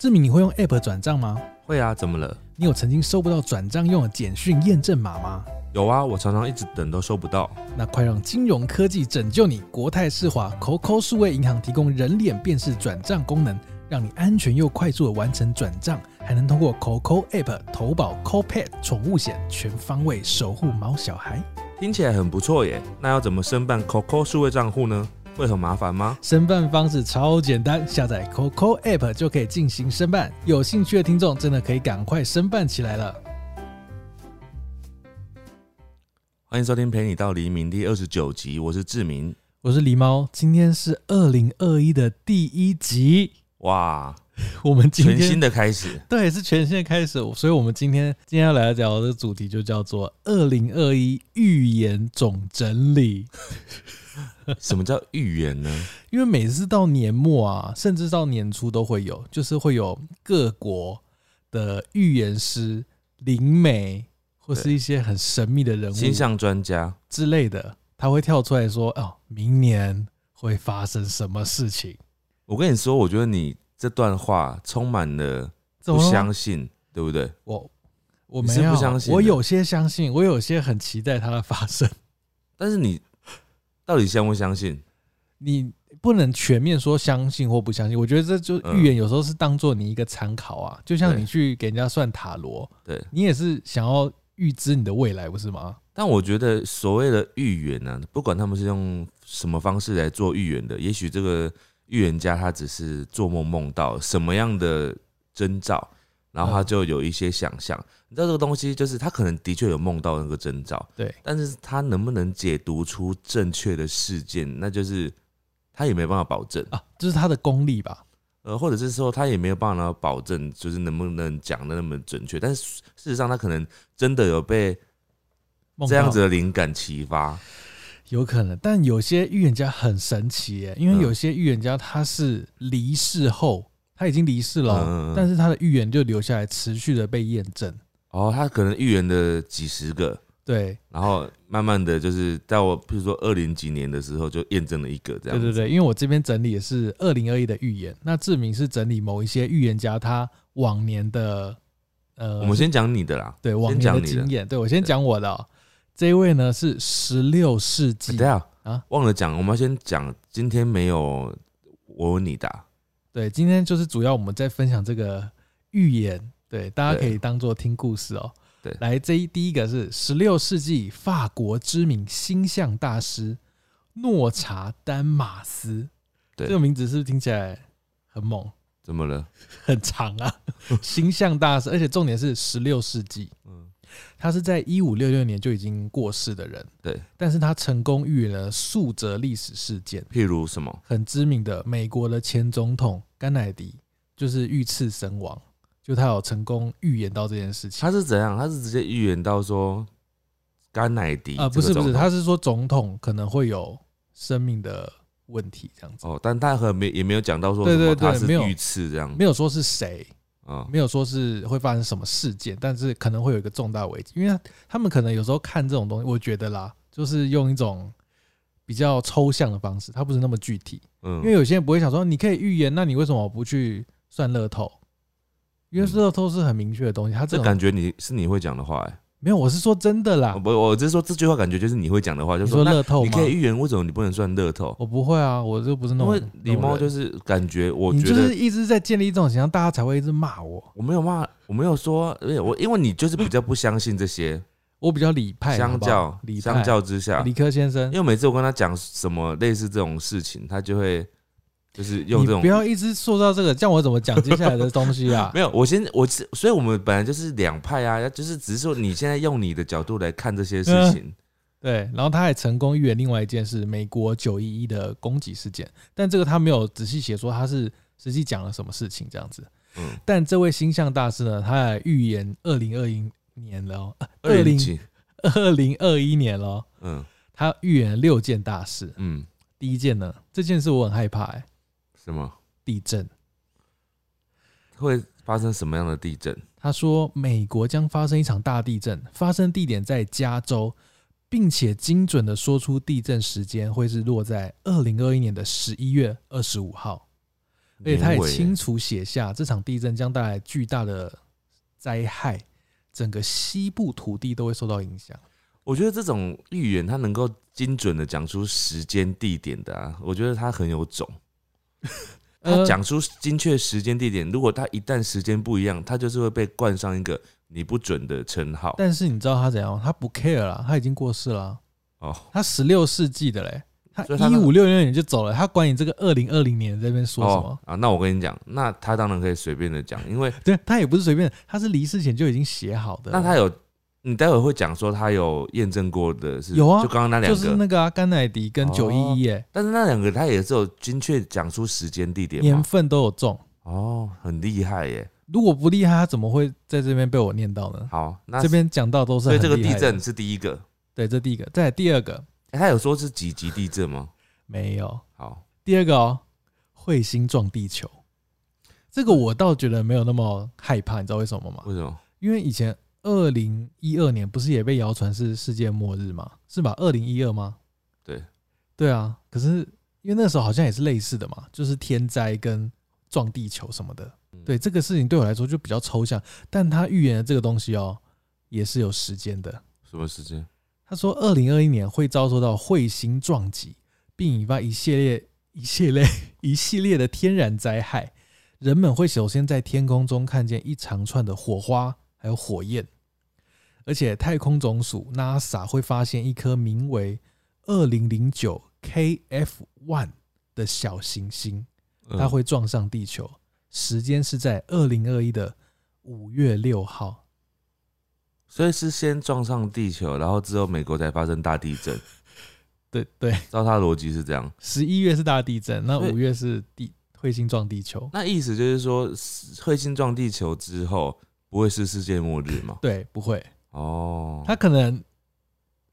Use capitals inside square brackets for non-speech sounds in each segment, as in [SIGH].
志明，你会用 App 转账吗？会啊，怎么了？你有曾经收不到转账用的简讯验证码吗？有啊，我常常一直等都收不到。那快让金融科技拯救你！国泰世华 COCO 数位银行提供人脸辨识转账功能，让你安全又快速的完成转账，还能通过 COCO App 投保 COPET 宠物险，全方位守护毛小孩。听起来很不错耶。那要怎么申办 COCO 数位账户呢？会很麻烦吗？申办方式超简单，下载 COCO App 就可以进行申办。有兴趣的听众真的可以赶快申办起来了。欢迎收听《陪你到黎明》第二十九集，我是志明。我是狸猫，今天是二零二一的第一集。哇，[LAUGHS] 我们今天全新的开始，对是全新的开始，所以我们今天今天要来聊的主题就叫做二零二一预言总整理。[LAUGHS] 什么叫预言呢？因为每次到年末啊，甚至到年初都会有，就是会有各国的预言师、灵媒或是一些很神秘的人物星象专家，之类的，他会跳出来说：“哦，明年会发生什么事情我跟你说，我觉得你这段话充满了？”不相信，对不对？我我是没有不相信我有些相信，我有些很期待它的发生。但是你到底相不相信？你不能全面说相信或不相信，我觉得这就嗯预言有时候是当做你一个参考啊，就像你去给人家算塔罗，对，你也是想要预知你的未来，不是吗？但我觉得所谓的预言呢、不管他们是用什么方式来做预言的，也许这个预言家他只是做梦梦到什么样的征兆，然后他嗯就有一些想象。你知道这个东西就是他可能的确有梦到那个征兆，对，但是他能不能解读出正确的事件，那就是他也没办法保证。啊，就是他的功力吧？呃，或者是说他也没有办法保证，就是能不能讲的那么准确。但是事实上，他可能真的有被这样子的灵感启发。有可能，但有些预言家很神奇耶，因为嗯有些预言家他是离世后他已经离世了但是他的预言就留下来，持续的被验证。哦，他可能预言的几十个，对，然后慢慢的就是在我譬如说二零几年的时候就验证了一个这样子。对对对，因为我这边整理的是二零二一的预言，那志明是整理某一些预言家他往年的呃，我们先讲你的啦。对往年的的经验，对我先讲我的、哦。这一位呢是十六世纪等一下啊忘了讲，我们要先讲今天没有我问你答。对，今天就是主要我们在分享这个预言，对，大家可以当做听故事哦。对来这一第一个是十六世纪法国知名星象大师诺查丹马斯，对这个名字是不是听起来很猛？怎么了？很长啊，[LAUGHS] 星象大师，而且重点是十六世纪，嗯，他是在一五六六年就已经过世的人，对，但是他成功预言了数则历史事件，譬如什么？很知名的美国的前总统甘乃迪就是遇刺身亡，就他有成功预言到这件事情。他是怎样？他是直接预言到说甘乃迪啊、不是不是，他是说总统可能会有生命的问题这样子，哦，但他和没也没有讲到说对对什么他是对没有遇刺这样。没有说是谁，啊，没有说是会发生什么事件，但是可能会有一个重大危机，因为他们可能有时候看这种东西，我觉得啦，就是用一种比较抽象的方式，它不是那么具体。嗯因为有些人不会想说，你可以预言，那你为什么不去算乐透？因为嗯乐透是很明确的东西，他这种这感觉你是你会讲的话哎、没有，我是说真的啦我。不，我只是说这句话感觉就是你会讲的话，就是说乐透吗？你可以预言，为什么你不能算乐透？我不会啊，我就不是那种因为种狸猫就是感觉，我觉得就是一直在建立这种形象，大家才会一直骂我。我没有骂，我没有说，而且我因为你就是比较不相信这些，[LAUGHS] 我比较理派，相较理相较之下，理科先生因，为每次我跟他讲什么类似这种事情，他就会就是用这种不要一直塑造这个，这样我怎么讲接下来的东西啊？[LAUGHS] 没有，我先我是，所以我们本来就是两派啊，就是只是说你现在用你的角度来看这些事情，对，然后他还成功预言另外一件事，美国九一一的攻击事件，但这个他没有仔细写说他是实际讲了什么事情这样子。嗯，但这位星象大师呢，他还预言二零二一年了哦，二零几，二零二一年了哦，嗯他预言了六件大事。嗯，第一件呢，这件事我很害怕、欸，什么地震。会发生什么样的地震？他说，美国将发生一场大地震，发生地点在加州，并且精准的说出地震时间会是落在二零二一年的十一月二十五号。而且他也清楚写下这场地震将带来巨大的灾害，整个西部土地都会受到影响。我觉得这种预言，他能够精准的讲出时间地点的啊，我觉得他很有种。[LAUGHS] 他呃讲出精确时间地点，如果他一旦时间不一样，他就是会被冠上一个你不准的称号。但是你知道他怎样？他不 care 啦，他已经过世了啊。哦，他十六世纪的嘞，他一五六六年就走了，他管你这个二零二零年在这边说什么？哦啊，那我跟你讲，那他当然可以随便的讲，因为 [LAUGHS] 对他也不是随便，他是离世前就已经写好的。那他有，你待会会讲说他有验证过的是有啊就刚刚那两个，就是那个啊，甘乃迪跟哦九一一，哎，但是那两个他也是有精确讲出时间地点？年份都有中。哦，很厉害耶！如果不厉害，他怎么会在这边被我念到呢？好，那这边讲到都是所以这个地震是第一个，对，这第一个，再来第二个欸他有说是几级地震吗？[LAUGHS] 没有，好，第二个哦，彗星撞地球，这个我倒觉得没有那么害怕，你知道为什么吗？为什么？因为以前二零一二年不是也被谣传是世界末日吗？是吧？二零一二吗？对，对啊，可是因为那时候好像也是类似的嘛，就是天灾跟撞地球什么的。嗯对这个事情对我来说就比较抽象，但他预言的这个东西哦，也是有时间的。什么时间？他说，二零二一年会遭受到彗星撞击，并引发一系列、一系列、一系列的天然灾害。人们会首先在天空中看见一长串的火花，还有火焰，而且太空总署 NASA 会发现一颗名为二零零九 KF One 的小行星，嗯它会撞上地球，时间是在二零二一的五月六号。所以是先撞上地球，然后之后美国才发生大地震。[LAUGHS] 对对，照他的逻辑是这样，十一月是大地震，那五月是地彗星撞地球。那意思就是说，彗星撞地球之后不会是世界末日吗？对，不会，哦，它可能，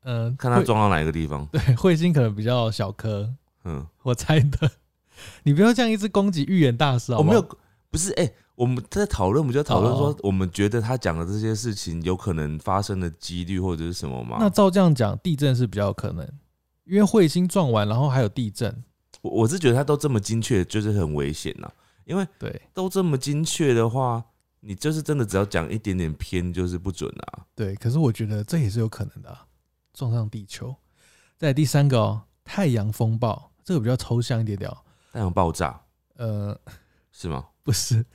嗯、彗看他撞到哪一个地方。对彗星可能比较小颗，嗯，我猜的。[LAUGHS] 你不要这样一直攻击预言大师好不好我没有，不是哎、我们在讨论，不就讨论说哦哦，我们觉得他讲的这些事情有可能发生的几率或者是什么吗？那照这样讲，地震是比较有可能，因为彗星撞完，然后还有地震。我我是觉得他都这么精确，就是很危险呐。因为对都这么精确的话，你就是真的只要讲一点点偏，就是不准啊。对，可是我觉得这也是有可能的、啊，撞上地球。再第三个哦，太阳风暴，这个比较抽象一点点哦。太阳爆炸呃，是吗？[LAUGHS] 不是，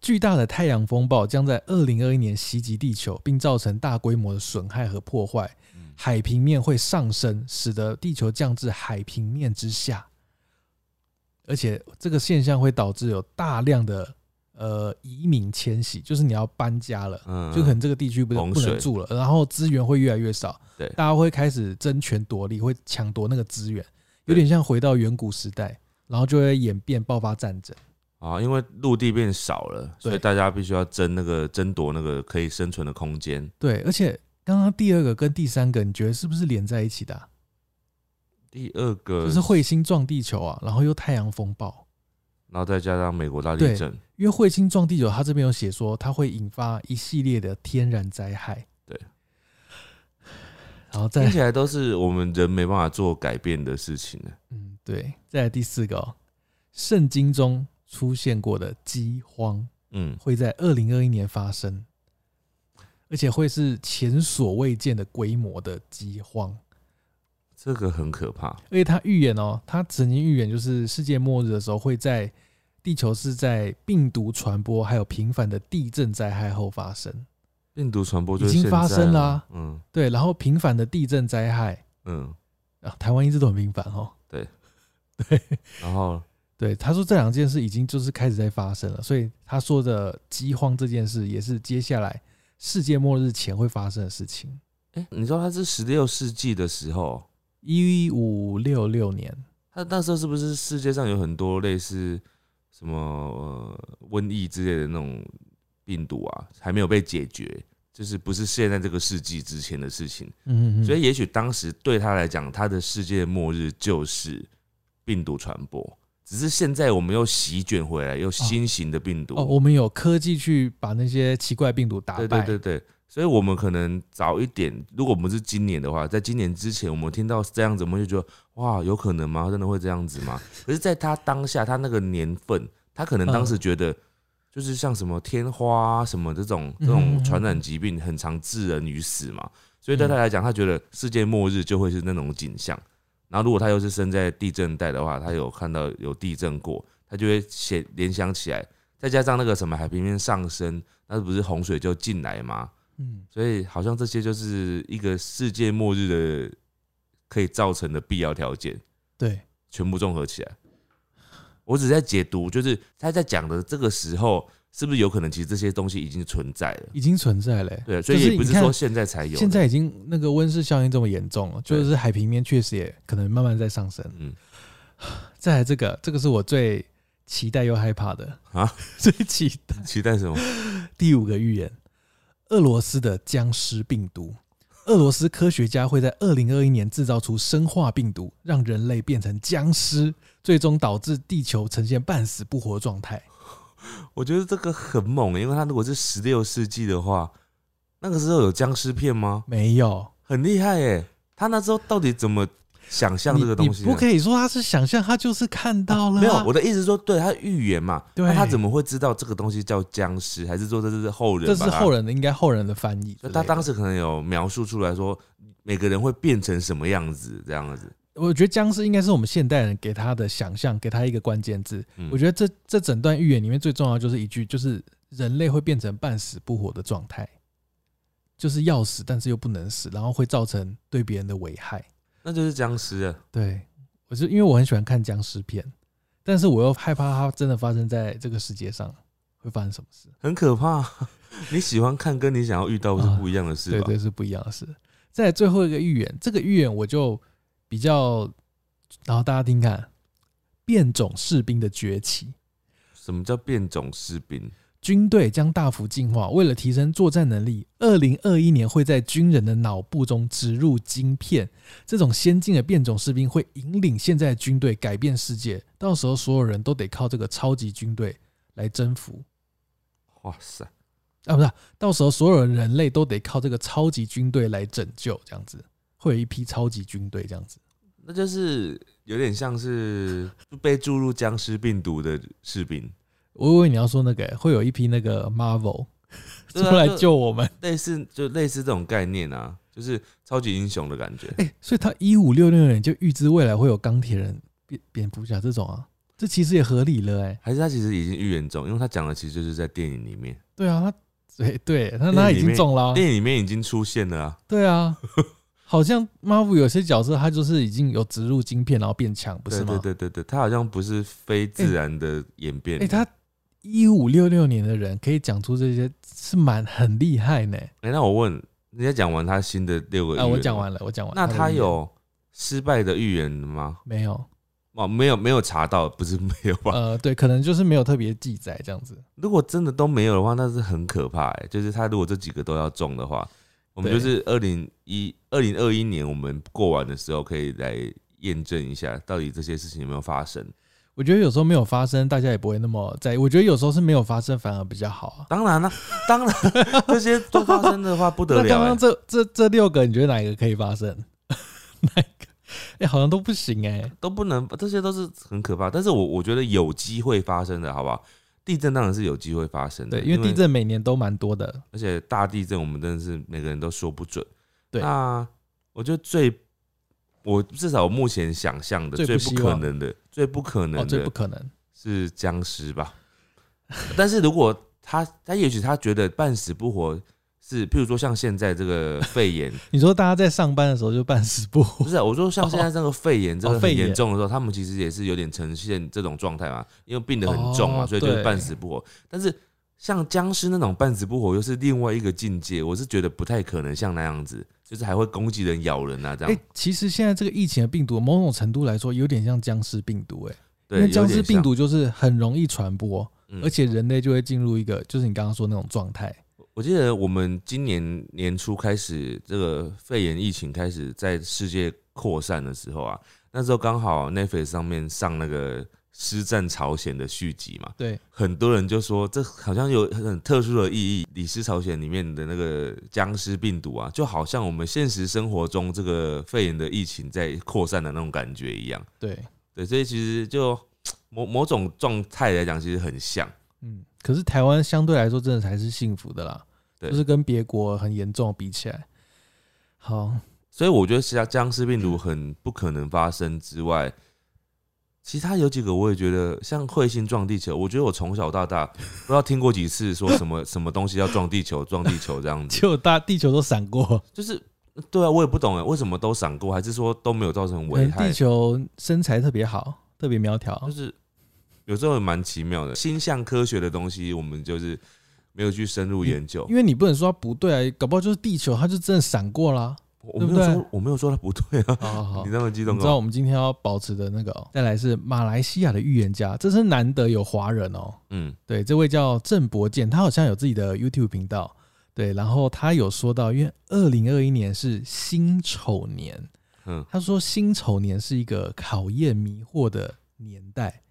巨大的太阳风暴将在二零二一年袭击地球，并造成大规模的损害和破坏。嗯海平面会上升，使得地球降至海平面之下，而且这个现象会导致有大量的呃移民迁徙，就是你要搬家了，嗯，就可能这个地区不洪水不能住了，然后资源会越来越少，对大家会开始争权夺利，会抢夺那个资源，有点像回到远古时代，然后就会演变爆发战争。啊，因为陆地变少了，所以大家必须要争那个争夺那个可以生存的空间。对，而且刚刚第二个跟第三个，你觉得是不是连在一起的啊、第二个就是彗星撞地球啊，然后又太阳风暴。然后再加上美国大地震，因为彗星撞地球，它这边有写说它会引发一系列的天然灾害。对，然后再听起来都是我们人没办法做改变的事情呢。嗯，对，再来第四个、哦，圣经中出现过的饥荒嗯，会在二零二一年发生，而且会是前所未见的规模的饥荒。这个很可怕。而且他预言哦，他曾经预言就是世界末日的时候会在地球是在病毒传播还有频繁的地震灾害后发生。病毒传播就已经发生啦嗯。对，然后频繁的地震灾害。嗯，啊，台湾一直都很频繁哦。对。[LAUGHS] 对。然后？对，他说这两件事已经就是开始在发生了，所以他说的饥荒这件事也是接下来世界末日前会发生的事情。哎、你知道他是十六世纪的时候，一五六六年，他那时候是不是世界上有很多类似什么呃瘟疫之类的那种病毒啊，还没有被解决，就是不是现在这个世纪之前的事情。嗯嗯嗯，所以也许当时对他来讲，他的世界末日就是病毒传播，只是现在我们又席卷回来，又新型的病毒。哦，我们有科技去把那些奇怪病毒打败。对对对对，所以我们可能早一点，如果我们是今年的话，在今年之前，我们听到这样子，我们就觉得哇，有可能吗？真的会这样子吗？[LAUGHS] 可是，在他当下，他那个年份，他可能当时觉得，就是像什么天花啊什么这种这种传染疾病，很常致人于死嘛。所以对他来讲，他觉得世界末日就会是那种景象。然后如果他又是生在地震带的话，他有看到有地震过，他就会写联想起来。再加上那个什么海平面上升，那不是洪水就进来吗？嗯，所以好像这些就是一个世界末日的可以造成的必要条件。对，全部综合起来，我只在解读，就是他在讲的这个时候，是不是有可能其实这些东西已经存在了？已经存在了。对，所以也不是说现在才有，现在已经那个温室效应这么严重了，就是海平面确实也可能慢慢在上升。嗯，再来这个，这个是我最。期待又害怕的啊！[LAUGHS] 最期待期待什么？第五个预言：俄罗斯的僵尸病毒。俄罗斯科学家会在二零二一年制造出生化病毒，让人类变成僵尸，最终导致地球呈现半死不活状态。我觉得这个很猛，因为他如果是十六世纪的话，那个时候有僵尸片吗？没有，很厉害耶！他那时候到底怎么？想象这个东西，不可以说他是想象，他就是看到了。没有，我的意思说，对他预言嘛，那他怎么会知道这个东西叫僵尸？还是说这是后人？这是后人的，应该后人的翻译。他当时可能有描述出来说，每个人会变成什么样子，这样子。我觉得僵尸应该是我们现代人给他的想象，给他一个关键字。我觉得这这整段预言里面最重要就是一句，就是人类会变成半死不活的状态，就是要死但是又不能死，然后会造成对别人的危害。那就是僵尸啊！对，我是因为我很喜欢看僵尸片，但是我又害怕它真的发生在这个世界上会发生什么事，很可怕。[LAUGHS] 你喜欢看，跟你想要遇到是不一样的事，对对，是不一样的事。在最后一个预言，这个预言我就比较，然后大家听看，变种士兵的崛起。什么叫变种士兵？军队将大幅进化，为了提升作战能力，二零二一年会在军人的脑部中植入晶片。这种先进的变种士兵会引领现在的军队改变世界，到时候所有人都得靠这个超级军队来征服。哇塞！啊，不是，到时候所有人类都得靠这个超级军队来拯救，这样子会有一批超级军队，这样子，那就是有点像是被注入僵尸病毒的士兵。我以为你要说那个会有一批那个 Marvel 出来救我们，类似就类似这种概念啊，就是超级英雄的感觉。哎，所以他一五六六年就预知未来会有钢铁人、蝙蝙蝠侠这种啊，这其实也合理了哎。还是他其实已经预言中，因为他讲的其实就是在电影里面。对啊，他对对，他他已经中了，电影里面已经出现了啊。对啊，好像 Marvel 有些角色他就是已经有植入晶片然后变强，不是吗？对对对对，他好像不是非自然的演变。哎，他。一五六六年的人可以讲出这些，是蛮很厉害呢。哎，那我问，人家讲完他新的六个，啊，我讲完了，我讲完。那他有失败的预言吗？没有，哦，没有，没有查到，[LAUGHS] 不是没有吧？呃，对，可能就是没有特别记载这样子。如果真的都没有的话，那是很可怕。哎，就是他如果这几个都要中的话，我们就是二零一二零二一年我们过完的时候，可以来验证一下，到底这些事情有没有发生。我觉得有时候没有发生，大家也不会那么在意。我觉得有时候是没有发生，反而比较好啊。当然了，当然 [LAUGHS] 这些都发生的话不得了。[LAUGHS] 刚刚这这这六个，你觉得哪一个可以发生？[LAUGHS] 哪一个？哎，好像都不行哎，都不能。这些都是很可怕。但是我我觉得有机会发生的，好不好？地震当然是有机会发生的，对，因为地震每年都蛮多的，而且大地震我们真的是每个人都说不准。对，那我觉得最。我至少我目前想象的最不可能的、最不可能的、最不可能是僵尸吧？[LAUGHS] 但是如果他他也许他觉得半死不活是，譬如说像现在这个肺炎，[LAUGHS] 你说大家在上班的时候就半死不活？不是，我说像现在这个肺炎这个很严重的时候，他们其实也是有点呈现这种状态嘛，因为病得很重嘛，所以就是半死不活。但是像僵尸那种半死不活，又是另外一个境界，我是觉得不太可能像那样子。就是还会攻击人、咬人啊，这样。哎，其实现在这个疫情的病毒，某种程度来说，有点像僵尸病毒，哎，因为僵尸病毒就是很容易传播，而且人类就会进入一个，就是你刚刚说那种状态。我记得我们今年年初开始，这个肺炎疫情开始在世界扩散的时候啊，那时候刚好 Netflix 上面上那个。师战朝鲜的续集嘛，对，很多人就说这好像有很特殊的意义。李斯朝鲜里面的那个僵尸病毒啊，就好像我们现实生活中这个肺炎的疫情在扩散的那种感觉一样。对，对，所以其实就某某种状态来讲，其实很像。嗯，可是台湾相对来说真的还是幸福的啦，对就是跟别国很严重比起来。好，所以我觉得其实僵尸病毒很不可能发生之外，其他有几个我也觉得像彗星撞地球，我觉得我从小到大 [LAUGHS] 不知道听过几次说什么 [LAUGHS] 什么东西要撞地球撞地球这样子，就大地球都闪过，就是对啊，我也不懂哎，为什么都闪过，还是说都没有造成危害地？球身材特别好，特别苗条就。是有时候也蛮奇妙的，星象科学的东西我们就是没有去深入研究。因为你不能说它不对啊，搞不好就是地球，它就真的闪过啦。我没有说我没有说他不对啊，好好好 [LAUGHS] 你，那么激动你知道哦。我们今天要保持的那个哦、再来是马来西亚的预言家，这是难得有华人哦。嗯对，这位叫郑伯健，他好像有自己的 YouTube 频道。对，然后他有说到，因为二零二一年是辛丑年，嗯他说辛丑年是一个考验迷惑的年代，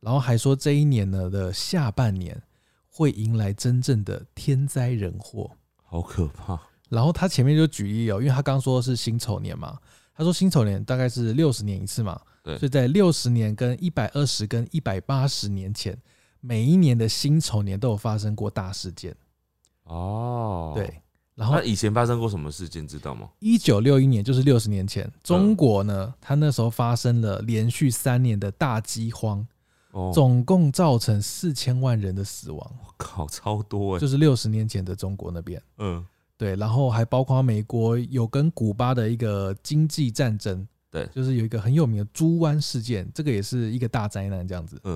然后还说这一年呢的下半年会迎来真正的天灾人祸。好可怕。然后他前面就举例哦，因为他刚说的是辛丑年嘛，他说辛丑年大概是六十年一次嘛，对所以在六十年跟一百二十跟一百八十年前，每一年的辛丑年都有发生过大事件。哦，对，然后那以前发生过什么事件，知道吗？一九六一年就是六十年前，中国呢，他那时候发生了连续三年的大饥荒，哦，总共造成四千万人的死亡，我靠，超多哎。就是六十年前的中国那边。嗯，对，然后还包括美国有跟古巴的一个经济战争，对就是有一个很有名的猪湾事件，这个也是一个大灾难这样子。嗯，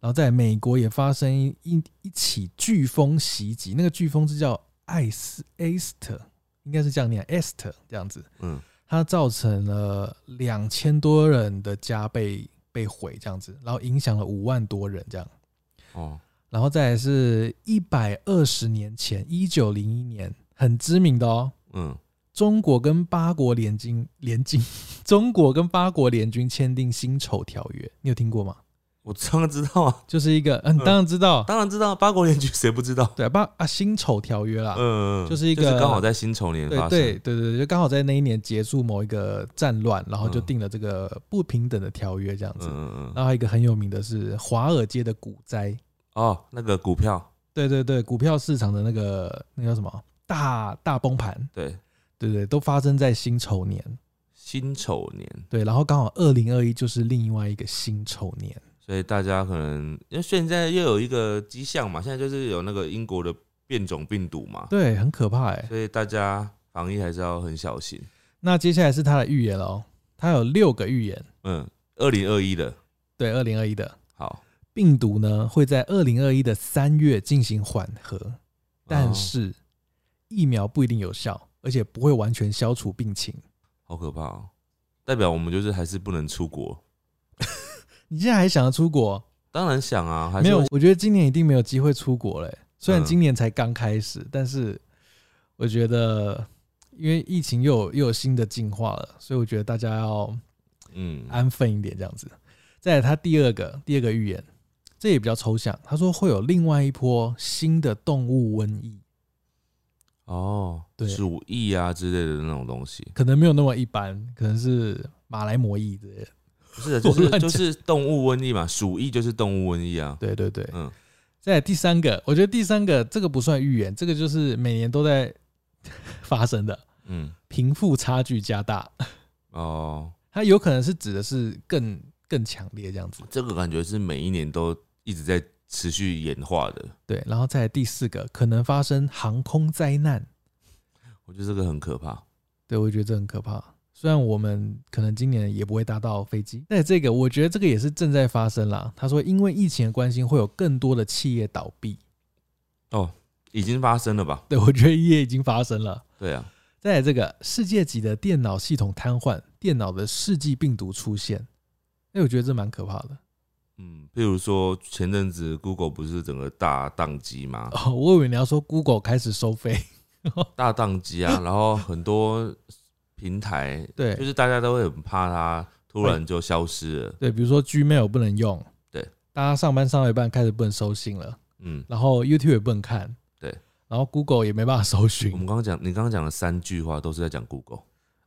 然后在美国也发生一一一起飓风袭击，那个飓风是叫艾斯 Esther，应该是这样念 Esther 这样子，嗯，它造成了两千多人的家被被毁这样子，然后影响了五万多人这样。哦，然后再来是一百二十年前，一九零一年，很知名的哦，嗯，中国跟八国联军联军，[LAUGHS] 中国跟八国联军签订辛丑条约，你有听过吗？我当然知道啊，就是一个，嗯，当然知道，当然知道，八国联军谁不知道？对啊，八啊辛丑条约啦，嗯，就是一个刚好在辛丑年对发生。对对对，就刚好在那一年结束某一个战乱，然后就嗯定了这个不平等的条约这样子。嗯嗯嗯。然后一个很有名的是华尔街的股灾，哦，那个股票，对对对，股票市场的那个那叫什么大大崩盘，对，对对，都发生在辛丑年。辛丑年，对，然后刚好二零二一就是另外一个辛丑年。所以大家可能因为现在又有一个迹象嘛，现在就是有那个英国的变种病毒嘛，对，很可怕哎。所以大家防疫还是要很小心。那接下来是他的预言了哦，他有六个预言。嗯，二零二一的，对，二零二一的好，病毒呢会在二零二一的三月进行缓和，但哦是疫苗不一定有效，而且不会完全消除病情。好可怕哦，代表我们就是还是不能出国。[LAUGHS] 你现在还想要出国？[LAUGHS] 当然想啊，还是没有，我觉得今年一定没有机会出国嘞。虽然嗯今年才刚开始，但是我觉得因为疫情又有又有新的进化了，所以我觉得大家要嗯，安分一点这样子。再来，他第二个第二个预言，这也比较抽象。他说会有另外一波新的动物瘟疫，哦，对鼠疫啊之类的那种东西，可能没有那么一般，可能是马来魔疫之类的。不是的，就是就是动物瘟疫嘛，鼠疫就是动物瘟疫啊。对对对。嗯，再第三个，我觉得第三个这个不算预言，这个就是每年都在 [LAUGHS] 发生的嗯，贫富差距加大。哦，它有可能是指的是更更强烈这样子。这个感觉是每一年都一直在持续演化的，对，然后再来第四个，可能发生航空灾难。我觉得这个很可怕。对，我觉得这很可怕。虽然我们可能今年也不会搭到飞机，但这个我觉得这个也是正在发生啦。他说，因为疫情的关系，会有更多的企业倒闭。哦，已经发生了吧？对，我觉得也已经发生了。对啊，再来这个世界级的电脑系统瘫痪，电脑的世纪病毒出现，哎，我觉得这蛮可怕的。嗯，譬如说前阵子 Google 不是整个大宕机吗？哦，我以为你要说 Google 开始收费，[LAUGHS] 大宕机啊，然后很多平台，[LAUGHS] 对就是大家都会很怕它突然就消失了。对，比如说 Gmail 不能用，对，大家上班上到一半开始不能收信了，嗯，然后 YouTube 也不能看，对，然后 Google 也没办法搜寻我，们刚刚讲，你刚刚讲的三句话都是在讲 Google。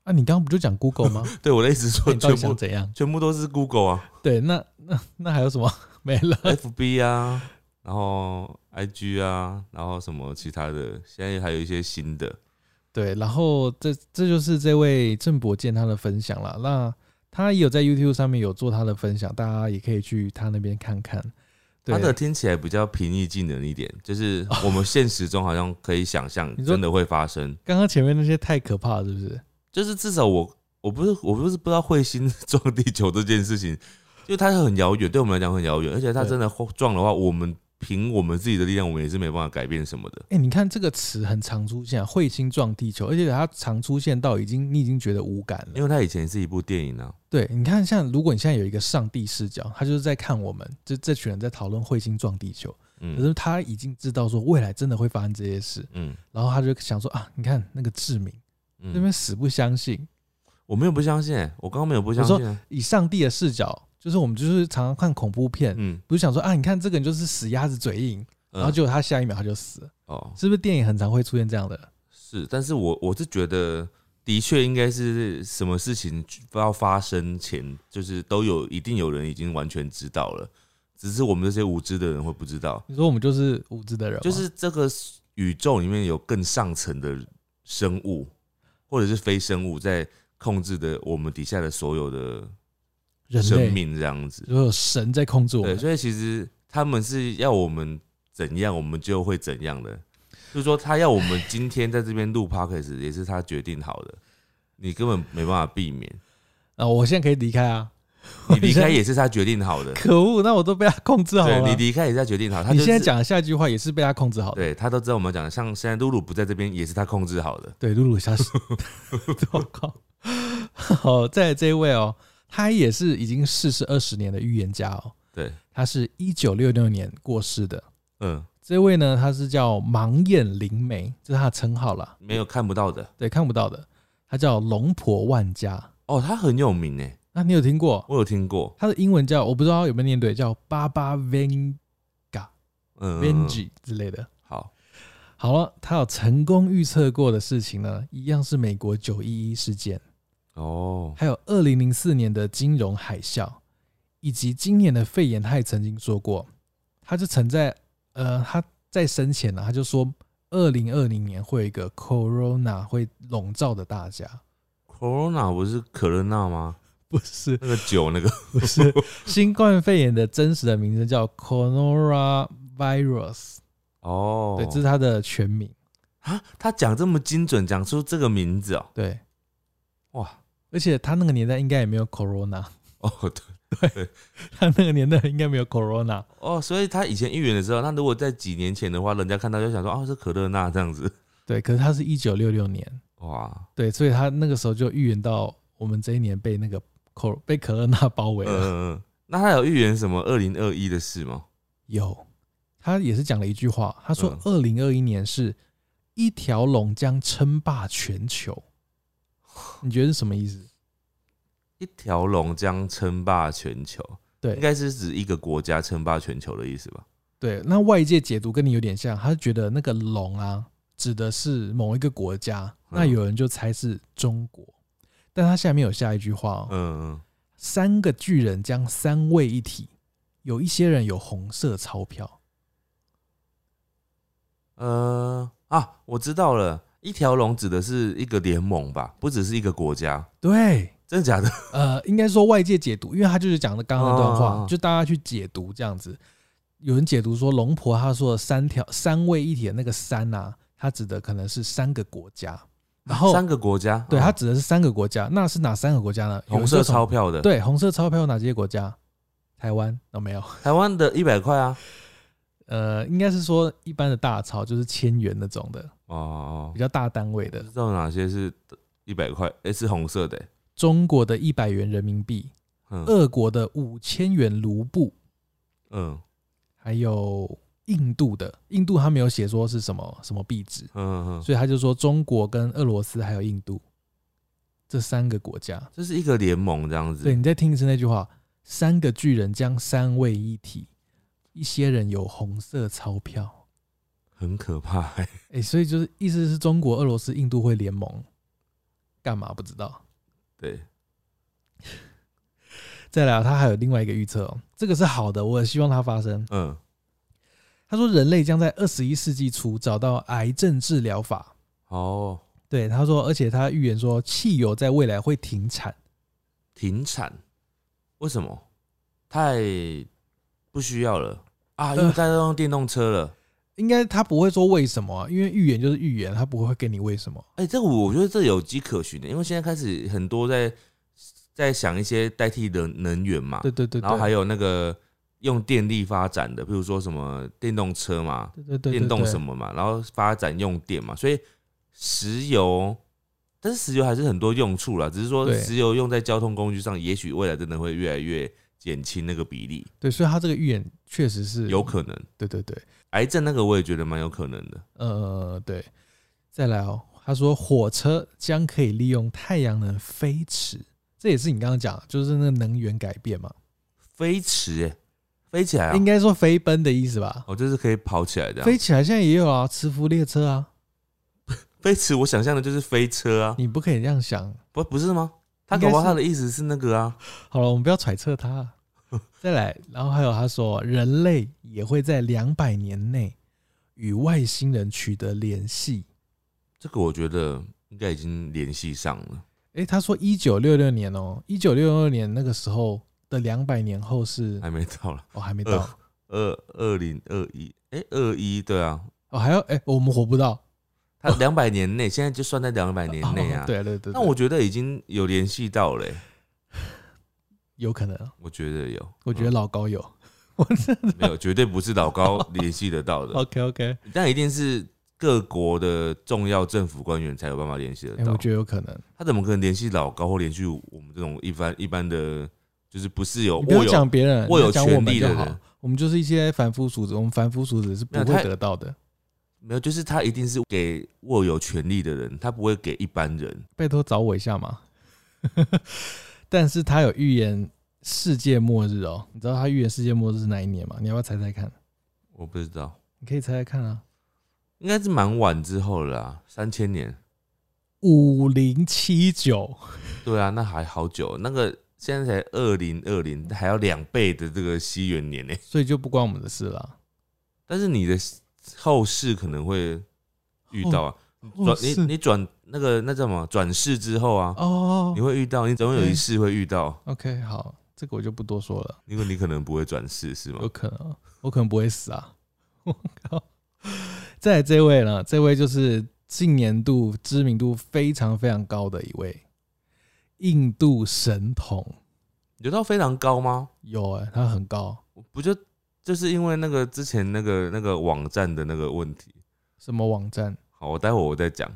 啊，你刚刚不就讲 Google 吗？[LAUGHS] 对我的意思说，你全部怎样？全部都是 Google 啊对，那那那还有什么 [LAUGHS] 没了？，FB 啊，然后 IG 啊，然后什么其他的，现在还有一些新的。对，然后这这就是这位郑伯健他的分享了。那他也有在 YouTube 上面有做他的分享，大家也可以去他那边看看。对它的听起来比较平易近人一点，就是 [LAUGHS] 我们现实中好像可以想象真的会发生，刚刚前面那些太可怕了，是不是？就是至少我我不是我不是不知道彗星 [LAUGHS] 撞地球这件事情，就它很遥远，对我们来讲很遥远，而且它真的撞的话，我们凭我们自己的力量，我们也是没办法改变什么的。哎、你看这个词很常出现、啊，彗星撞地球，而且它常出现到已经你已经觉得无感了。因为它以前是一部电影啊，对，你看，像如果你现在有一个上帝视角，他就是在看我们，就这群人在讨论彗星撞地球，可嗯是他已经知道说未来真的会发生这些事，嗯然后他就想说啊，你看那个志明那嗯，边死不相信，我没有不相信、欸，我刚刚没有不相信、说，以上帝的视角，就是我们就是常常看恐怖片，嗯，不是想说啊，你看这个人就是死鸭子嘴硬，然后嗯结果他下一秒他就死。了，哦。是不是电影很常会出现这样的？是，但是我我是觉得。的确，应该是什么事情要发生前，就是都有一定有人已经完全知道了，只是我们这些无知的人会不知道。你说我们就是无知的人，就是这个宇宙里面有更上层的生物，或者是非生物在控制的我们底下的所有的人，生命，这样子。所有神在控制我对，们。所以其实他们是要我们怎样，我们就会怎样的。就是说，他要我们今天在这边录 podcast，也是他决定好的，你根本没办法避免。啊，我现在可以离开啊！你离开也是他决定好的，可恶，那我都被他控制好对了。你离开也是他决定好。他就是你现在讲的下一句话也是被他控制好的。对他都知道我们讲的，像现在露露不在这边，也是他控制好的。[LAUGHS] 对，露露消失。[LAUGHS] 我靠！好，再这一位哦，他也是已经逝世二十年的预言家哦。对，他是一九六六年过世的。嗯，这位呢，他是叫盲眼灵媒，这是他的称号了。没有看不到的。对，看不到的，他叫龙婆万家。哦，他很有名诶，那你有听过？我有听过。他的英文叫我不知道有没有念对，叫巴巴 Vanga 嗯 Vengi 之类的。好，好了，他有成功预测过的事情呢，一样是美国九一一事件，哦，还有二零零四年的金融海啸，以及今年的肺炎，他也曾经说过，他就曾在呃他在生前呢，他就说二零二零年会有一个 Corona 会笼罩的大家，Corona 不是可乐娜吗？不是那个酒那个 [LAUGHS] 不是 [LAUGHS] 新冠肺炎的真实的名字叫 Coronavirus，哦，对，这是它的全名，啊，他讲这么精准，讲出这个名字哦，对，哇，而且他那个年代应该也没有 Corona，哦对对，他那个年代应该没有 Corona。哦，所以他以前预言的时候，那如果在几年前的话，人家看到就想说，哦，是可乐娜这样子，对，可是他是一九六六年，哇，对，所以他那个时候就预言到我们这一年被那个可被可乐娜包围嗯了。嗯嗯，那他有预言什么二零二一的事吗？有，他也是讲了一句话，他说嗯二零二一年是一条龙将称霸全球，你觉得是什么意思？一条龙将称霸全球，对应对该是指一个国家称霸全球的意思吧？对，那外界解读跟你有点像，他觉得那个龙啊指的是某一个国家，嗯那有人就猜是中国，但他下面有下一句话哦，嗯嗯，三个巨人将三位一体，有一些人有红色钞票，呃啊，我知道了，一条龙指的是一个联盟吧，不只是一个国家，对，真的假的？呃，应该说外界解读，因为他就是讲的刚刚那段话，哦就大家去解读这样子。有人解读说，龙婆她说的三条三位一体的那个三啊，它指的可能是三个国家，然后三个国家，对，哦。它指的是三个国家，那是哪三个国家呢？红色钞票的，，对，红色钞票有哪些国家？台湾有、没有？台湾的一百块啊，呃，应该是说一般的大钞，就是千元那种的，哦比，较大单位的。知道哪些是一百块，哎，是红色的。欸，中国的一百元人民币，嗯。俄国的五千元卢布，嗯。还有印度的，印度他没有写说是什么什么币值，嗯嗯，所以他就说中国跟俄罗斯还有印度这三个国家。这是一个联盟这样子，对你再听一次那句话：三个巨人将三位一体，一些人有红色钞票。很可怕欸，[LAUGHS] 哎、所以就是意思是中国、俄罗斯、印度会联盟。干嘛不知道。对，[LAUGHS] 再来啊，他还有另外一个预测哦，这个是好的，我也希望它发生。嗯，他说人类将在二十一世纪初找到癌症治疗法。哦，对，他说，而且他预言说汽油在未来会停产。停产，为什么？太不需要了啊，呃因为大家都用电动车了。应该他不会说为什么啊、因为预言就是预言，他不会给你为什么。哎、这个我觉得这有迹可循的，因为现在开始很多在在想一些代替的能源嘛，对对对对，然后还有那个用电力发展的，比如说什么电动车嘛，对对对电动什么？嘛，然后发展用电嘛，所以石油，但是石油还是很多用处啦，只是说石油用在交通工具上，也许未来真的会越来越减轻那个比例，对，所以他这个预言确实是有可能。对对对，癌症那个我也觉得蛮有可能的，呃，对。再来哦，他说火车将可以利用太阳能飞驰，这也是你刚刚讲的，就是那个能源改变嘛，飞驰哎、飞起来啊应，该说飞奔的意思吧？哦，就是可以跑起来的。飞起来现在也有啊，磁浮列车啊，[LAUGHS] 飞驰，我想象的就是飞车啊，你不可以这样想。不不是吗？他应该是搞不他的意思是那个啊，好了，我们不要揣测他。[LAUGHS] 再来，然后还有他说，人类也会在两百年内与外星人取得联系。这个我觉得应该已经联系上了。诶，他说一九六六年哦，一九六六年那个时候的两百年后是还没到了，哦，还没到二二零二一，哎，二一对啊，哦，还要哎，我们活不到他两百年内，现在就算在两百年内啊哦。对对对，那我觉得已经有联系到了欸、[LAUGHS] 有可能，我觉得有，我觉得嗯老高有。[LAUGHS] 我真的没有，绝对不是老高联系得到的，OK OK，[LAUGHS] 但一定是各国的重要政府官员才有办法联系得哎，到我。觉得有可能。他怎么可能联系老高或联系我们这种一般一般的，就是不是有你不要握有讲别人，握有讲我的人。我们就是一些凡夫俗子，我们凡夫俗子是不会得到的。没有，就是他一定是给握有权利的人，他不会给一般人。拜托找我一下嘛。[LAUGHS] 但是他有预言世界末日哦，你知道他预言世界末日是哪一年吗？你要不要猜猜看？我不知道，你可以猜猜看啊。应该是蛮晚之后了啦，三千年。五零七九，[LAUGHS] 对啊，那还好久，那个现在才二零二零，还要两倍的这个西元年呢。所以就不关我们的事了。但是你的后世可能会遇到啊，转你是你转那个那叫什么转世之后啊，哦你会遇到，你总有一世会遇到，，OK，好，这个我就不多说了，因为你可能不会转世是吗有？可能，我可能不会死啊。我靠！再来这位呢？这位就是近年度知名度非常非常高的一位印度神童，有到非常高吗？有哎、他很高，不就就是因为那个之前那个那个网站的那个问题。什么网站？好，我待会我再讲。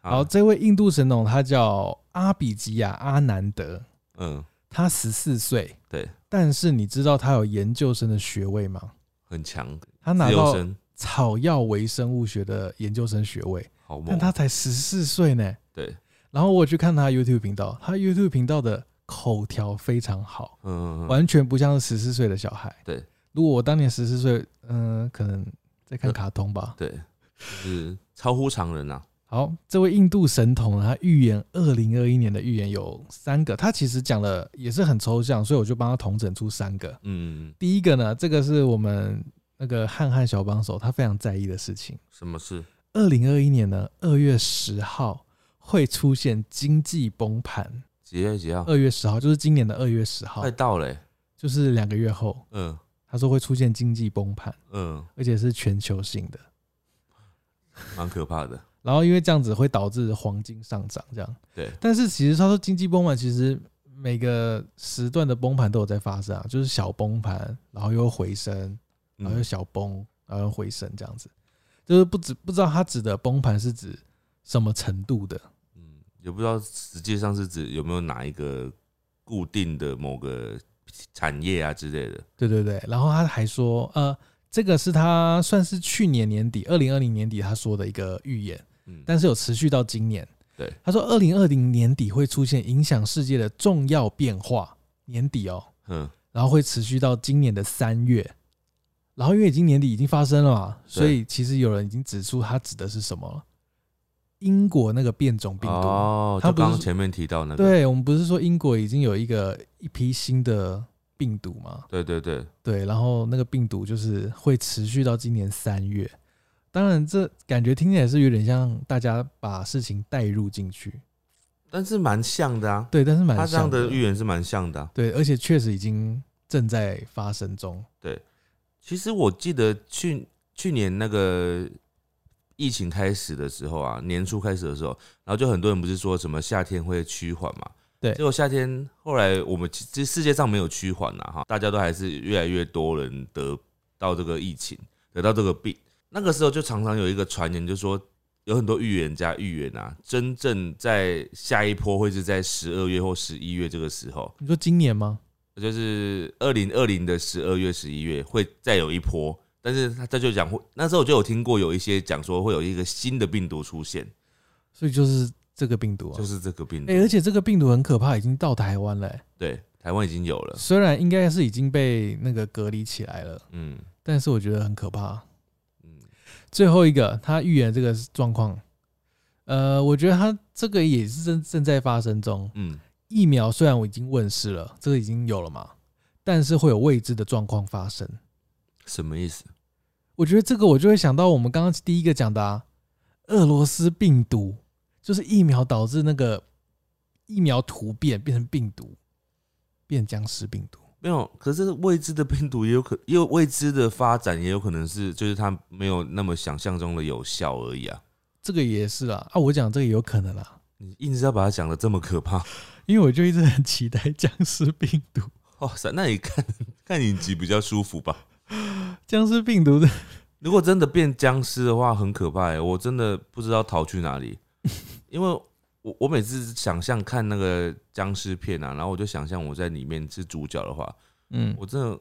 好，，这位印度神童他叫阿比吉亚阿南德，嗯，他十四岁，对，但是你知道他有研究生的学位吗？很强，他拿到草药微生物学的研究生学位，好猛但。他才十四岁呢。对，然后我去看他 YouTube 频道，他 YouTube 频道的口条非常好，嗯嗯嗯，完全不像是十四岁的小孩。对，如果我当年十四岁，嗯、可能在看卡通吧。对，就是超乎常人呐。好，这位印度神童呢，他预言二零二一年的预言有三个，他其实讲了也是很抽象，所以我就帮他统整出三个。嗯，嗯第一个呢，这个是我们那个汉汉小帮手他非常在意的事情。什么事？二零二一年呢，二月十号会出现经济崩盘。几月几号？二月十号就是今年的二月十号快，到了欸。就是两个月后，嗯他说会出现经济崩盘，嗯，而且是全球性的。蛮可怕的。然后因为这样子会导致黄金上涨，这样。对，但是其实他说经济崩盘，其实每个时段的崩盘都有在发生啊，就是小崩盘，然后又回升，然后又嗯，小崩，然后又回升，这样子。就是不止不知道他指的崩盘是指什么程度的。嗯，也不知道实际上是指有没有哪一个固定的某个产业啊之类的。对对对，然后他还说，呃，这个是他算是去年年底，二零二零年底他说的一个预言，嗯，但是有持续到今年。对，他说二零二零年底会出现影响世界的重要变化，年底哦，嗯，然后会持续到今年的三月，然后因为已经年底已经发生了嘛，所以其实有人已经指出他指的是什么了。英国那个变种病毒。哦，他刚刚前面提到那个，对，我们不是说英国已经有一个一批新的病毒吗？对对对，对，然后那个病毒就是会持续到今年三月。当然，这感觉听起来是有点像大家把事情带入进去。但是蛮像的啊，对，但是蛮他这样像的预言是蛮像的啊、对，而且确实已经正在发生中。对其实我记得去去年那个疫情开始的时候啊，年初开始的时候，然后就很多人不是说什么夏天会趋缓嘛？对结果夏天后来我们其实世界上没有趋缓呐，哈，大家都还是越来越多人得到这个疫情，得到这个病。那个时候就常常有一个传言，就说有很多预言家预言啊，真正在下一波会是在十二月或十一月这个时候，你说今年吗？就是二零二零的十二月、十一月会再有一波，但是他他就讲会，那时候我就有听过有一些讲说会有一个新的病毒出现，所以就是这个病毒啊。就是这个病毒。哎、而且这个病毒很可怕，已经到台湾了、欸。对，台湾已经有了，虽然应该是已经被那个隔离起来了，嗯但是我觉得很可怕。嗯，最后一个，他预言这个状况，呃，我觉得他这个也是正正在发生中。嗯，疫苗虽然我已经问世了，这个已经有了嘛，但是会有未知的状况发生。什么意思？我觉得这个我就会想到我们刚刚第一个讲的、啊、俄罗斯病毒，就是疫苗导致那个疫苗突变变成病毒，变僵尸病毒。没有，可是未知的病毒也有可，因为未知的发展，也有可能是就是它没有那么想象中的有效而已啊。这个也是啊，啊，我讲这个也有可能啦，你硬是要把它讲的这么可怕，[LAUGHS] 因为我就一直很期待僵尸病毒。哇塞，那你看看影集比较舒服吧。[LAUGHS] 僵尸病毒的，如果真的变僵尸的话，很可怕哎！我真的不知道逃去哪里，[LAUGHS] 因为我我每次想象看那个僵尸片啊，然后我就想象我在里面是主角的话，嗯，我真的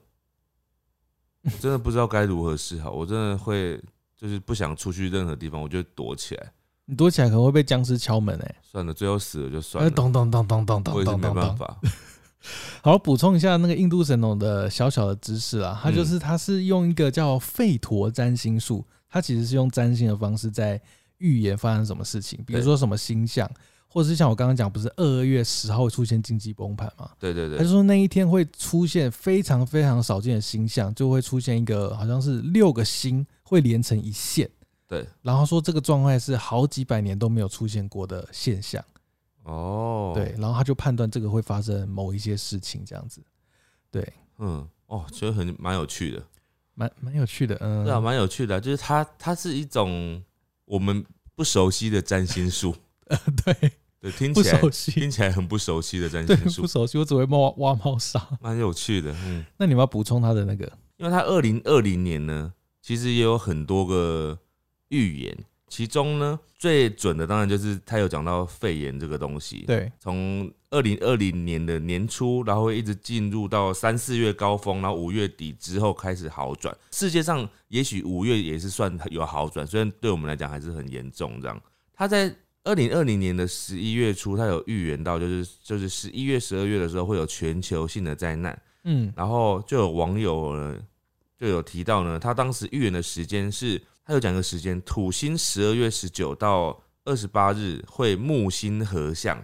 我真的不知道该如何是好，我真的会就是不想出去任何地方，我就躲起来。你躲起来可能会被僵尸敲门哎、算了，最后死了就算欸，了，咚咚咚咚咚咚我也是没咚咚咚。办法。[LAUGHS] 好，补充一下那个印度神农的小小的知识啊，它就是它是用一个叫吠陀占星术，它其实是用占星的方式在预言发生什么事情，比如说什么星象，或者是像我刚刚讲，不是二月十号会出现经济崩盘吗？对对对，他就说那一天会出现非常非常少见的星象，就会出现一个好像是六个星会连成一线，对，然后说这个状态是好几百年都没有出现过的现象。哦，对，，然后他就判断这个会发生某一些事情，这样子，对，嗯，哦，觉得很蛮有趣的。蛮蛮有趣的，嗯，对啊，蛮有趣的啊、就是它它是一种我们不熟悉的占星术，[LAUGHS] 呃对，对，听起来听起来很不熟悉的占，星术不，熟悉，我只会挖挖猫砂。蛮有趣的，嗯，[LAUGHS] 那你们要补充他的那个，因为他二零二零年呢，其实也有很多个预言，其中呢最准的当然就是他有讲到肺炎这个东西，，对，从二零二零年的年初，然后会一直进入到三四月高峰，然后五月底之后开始好转。世界上也许五月也是算有好转，虽然对我们来讲还是很严重。这样，他在二零二零年的十一月初，他有预言到，就是就是十一月、十二月的时候会有全球性的灾难，嗯，然后就有网友呢就有提到呢，他当时预言的时间是，他有讲一个时间，土星十二月十九到二十八日会木星合相。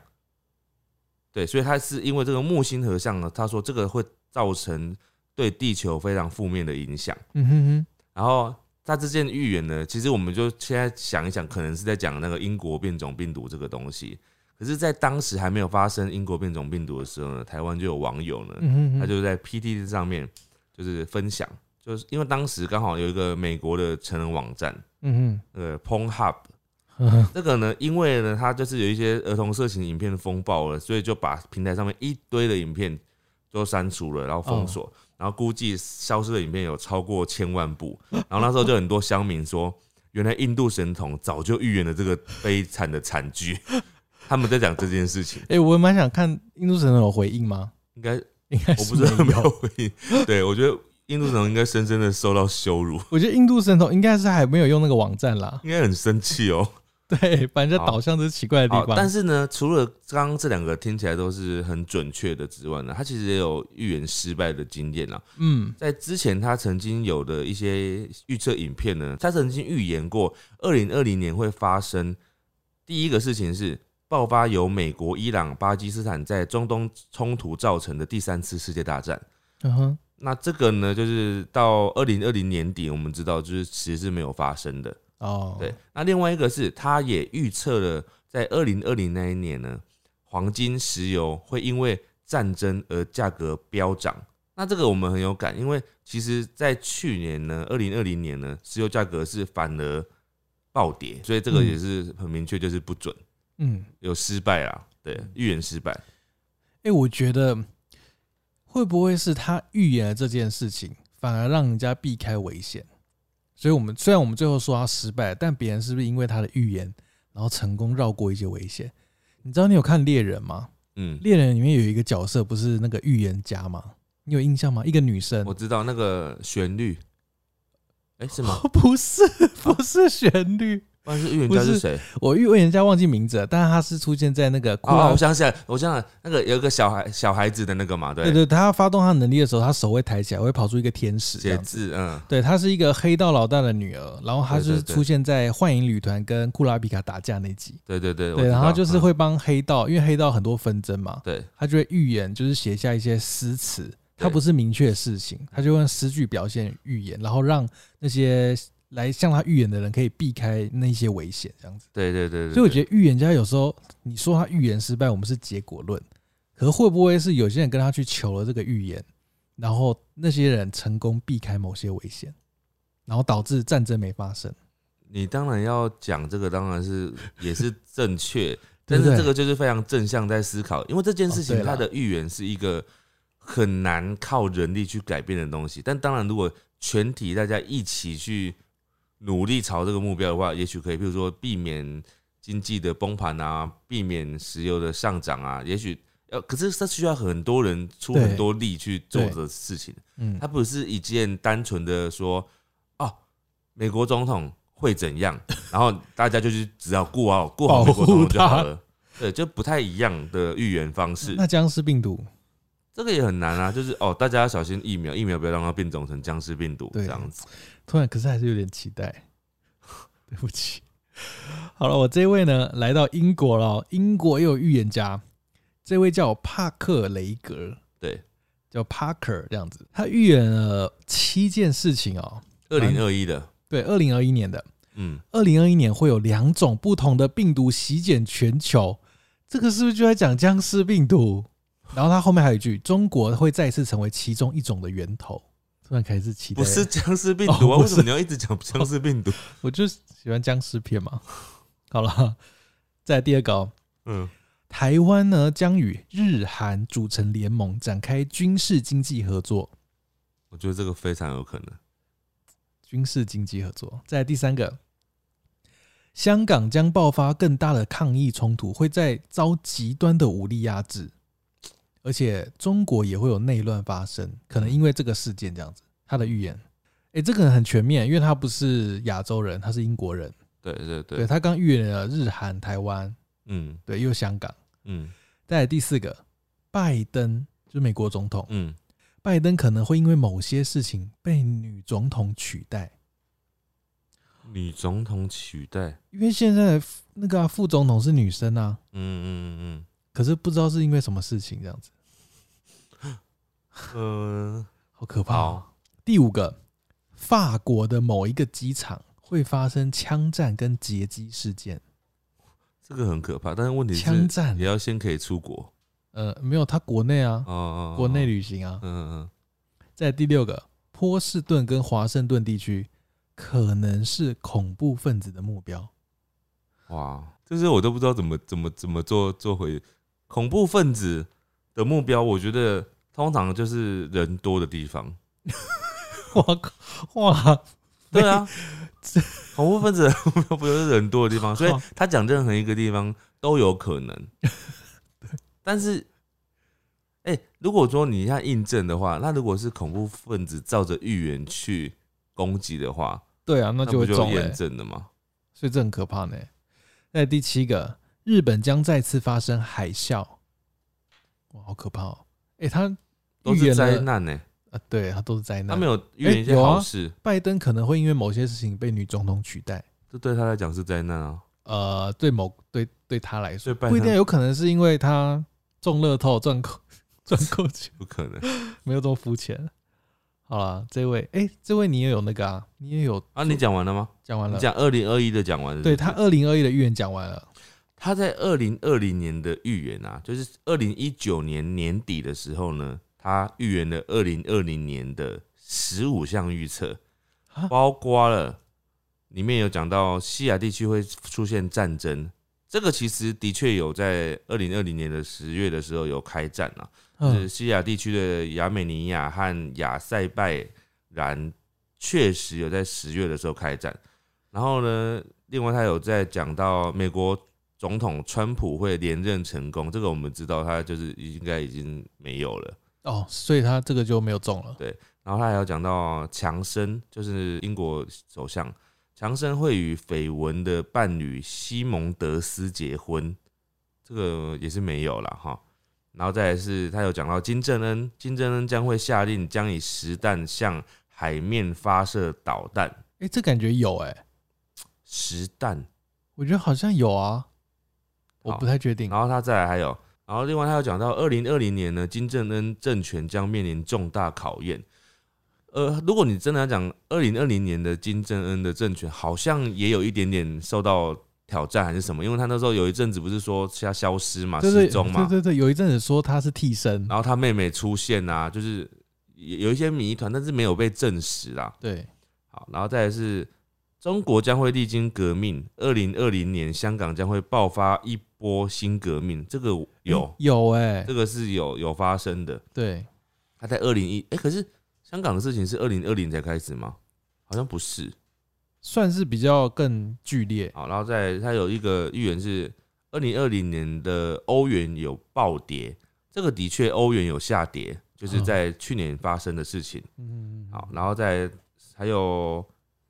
对，所以他是因为这个木星合相呢，他说这个会造成对地球非常负面的影响。嗯哼哼，然后他这件预言呢，其实我们就现在想一想，可能是在讲那个英国变种病毒这个东西。可是，在当时还没有发生英国变种病毒的时候呢，台湾就有网友呢，嗯哼哼，他就在 PTT 上面就是分享，就是因为当时刚好有一个美国的成人网站，[LAUGHS] 嗯嗯，呃呵呵，这个呢，因为呢，它就是有一些儿童色情影片风暴了，所以就把平台上面一堆的影片都删除了，然后封锁，然后估计消失的影片有超过千万部，然后那时候就很多乡民说，原来印度神童早就预言了这个悲惨的惨剧，他们在讲这件事情，哎，我蛮想看印度神童有回应吗？应该应该我不知道有没有有。回应，对我觉得印度神童应该深深的受到羞辱，[LAUGHS] 我觉得印度神童应该是还没有用那个网站啦，应该很生气哦。[LAUGHS] 对，把人家好导向这奇怪的地，方。但是呢，除了刚刚这两个听起来都是很准确的之外呢，他其实也有预言失败的经验啦。嗯，在之前他曾经有的一些预测影片呢，他曾经预言过二零二零年会发生第一个事情是爆发由美国、伊朗、巴基斯坦在中东冲突造成的第三次世界大战。嗯哼，那这个呢，就是到二零二零年底，我们知道就是其实是没有发生的。哦，对，那另外一个是，他也预测了在二零二零那一年呢，黄金、石油会因为战争而价格飙涨。那这个我们很有感，因为其实在去年呢，二零二零年呢，石油价格是反而暴跌，所以这个也是很明确，就是不准，嗯，有失败啦，对，预言失败。哎、我觉得会不会是他预言了这件事情，反而让人家避开危险？所以，我们虽然我们最后说他失败，但别人是不是因为他的预言，然后成功绕过一些危险？你知道你有看猎人吗？嗯，猎人里面有一个角色不是那个预言家吗？你有印象吗？一个女生我，知道那个旋律，哎、是吗？不是不是旋律，不然是预言家是谁？我预言家忘记名字了，但是他是出现在那个我想起来，我想起来，那个有一个小孩小孩子的那个嘛，对，对对，他发动他的能力的时候，他手会抬起来，会跑出一个天使写。字，嗯，对，他是一个黑道老大的女儿，然后她就是出现在幻影旅团跟库拉皮卡打架那集。对对对，对，然后就是嗯。会帮黑道，因为黑道很多纷争嘛，对。他就会预言，就是写下一些诗词，他不是明确的事情，他就用诗句表现预言，然后让那些来向他预言的人可以避开那些危险，这样子。对对对对，所以我觉得预言家有时候你说他预言失败，我们是结果论，可是会不会是有些人跟他去求了这个预言，然后那些人成功避开某些危险，然后导致战争没发生？你当然要讲这个，当然是 [LAUGHS] 也是正确，但是这个就是非常正向在思考，因为这件事情它的预言是一个很难靠人力去改变的东西。但当然，如果全体大家一起去努力朝这个目标的话，也许可以，比如说避免经济的崩盘啊，避免石油的上涨啊，也许要，可是这需要很多人出很多力去做对的事情。嗯它，不是一件单纯的说，哦，美国总统会怎样，[LAUGHS] 然后大家就是只要顾好顾好美国总统就好了。对，就不太一样的预言方式，那僵尸病毒，这个也很难啊。就是哦，大家要小心疫苗，疫苗不要让它变种成僵尸病毒对这样子。突然可是还是有点期待，[LAUGHS] 对不起。好了，我这位呢来到英国了哦，英国也有预言家，这位叫帕克雷格，对，叫 Parker 这样子，他预言了七件事情哦。二零二一的，对，二零二一年的，嗯，二零二一年会有两种不同的病毒席卷全球，这个是不是就在讲僵尸病毒？然后他后面还有一句，中国会再次成为其中一种的源头。突然开始期待，不是僵尸病毒啊？哦为什么你要一直讲僵尸病毒？[LAUGHS] 我就喜欢僵尸片嘛。[LAUGHS] 好了，再来第二个、哦，嗯，台湾呢将与日韩组成联盟，展开军事经济合作。我觉得这个非常有可能。军事经济合作。再来第三个，香港将爆发更大的抗议冲突，会在遭极端的武力压制，而且中国也会有内乱发生，可能因为这个事件这样子。他的预言，诶，这个人很全面，因为他不是亚洲人，他是英国人。对对对。对，他刚预言了日韩台湾，嗯。对，又香港。嗯。再来第四个，拜登就是美国总统，嗯，拜登可能会因为某些事情被女总统取代。女总统取代，因为现在那个啊、副总统是女生啊，嗯嗯嗯可是不知道是因为什么事情这样子，嗯嗯，好可怕、哦。第五个，法国的某一个机场会发生枪战跟劫机事件，这个很可怕，但是问题是枪战也要先可以出国呃，没有，他国内啊，哦哦，哦国内，旅行啊。嗯嗯在第六个，波士顿跟华盛顿地区可能是恐怖分子的目标。嗯，哇，这些我都不知道怎么怎么怎么做做回恐怖分子的目标，我觉得通常就是人多的地方。[LAUGHS] 哇哇，对啊，恐怖分子不就是人多的地方，所以他讲任何一个地方都有可能。[LAUGHS] 但是，哎、如果说你要印证的话，那如果是恐怖分子照着预言去攻击的话，对啊，那就会中了、验证了嘛？所以这很可怕呢。那第七个，日本将再次发生海啸，哇，好可怕哦！哎、他都是灾难呢、啊，对，他都是灾难。他没有预言一些好事，拜登可能会因为某些事情被女总统取代。这对他来讲是灾难啊。呃，对某对对他来说，不一定有可能是因为他中乐透赚够 [LAUGHS] 赚够钱，不可能 [LAUGHS] 没有这么肤浅。好了，这位，哎、这位你也有那个啊，你也有啊！你讲完了吗？讲完了，你讲二零二一的讲完了是是对他二零二一的预言讲完了，他在二零二零年的预言啊，就是二零一九年年底的时候呢，他预言了二零二零年的十五项预测啊，包括了里面有讲到西亚地区会出现战争，这个其实的确有在二零二零年的十月的时候有开战啊，就是嗯，西亚地区的亚美尼亚和亚塞拜然确实有在十月的时候开战。然后呢，另外他有在讲到美国总统川普会连任成功，这个我们知道他就是应该已经没有了。哦，所以他这个就没有中了。对然后他还有讲到强生，就是英国首相强生会与绯闻的伴侣西蒙德斯结婚，这个也是没有了哈。然后再来是他有讲到金正恩，金正恩将会下令将以实弹向海面发射导弹，哎、这感觉有哎、实弹。我觉得好像有啊，我不太确定。然后他再来还有，然后另外他有讲到，二零二零年呢，金正恩政权将面临重大考验。呃，如果你真的要讲二零二零年的金正恩的政权，好像也有一点点受到挑战还是什么，因为他那时候有一阵子不是说他消失嘛，对对失踪嘛，对对对，有一阵子说他是替身，然后他妹妹出现啊，就是有有一些谜团，但是没有被证实啦。对，好，然后再来是中国将会历经革命，二零二零年香港将会爆发一波新革命，这个有诶，有哎、这个是有有发生的。对，他在二零一，哎，可是香港的事情是二零二零才开始吗？好像不是。算是比较更剧烈。好，然后再来他有一个预言是二零二零年的欧元有暴跌，这个的确欧元有下跌，就是在去年发生的事情。嗯，好，然后在还有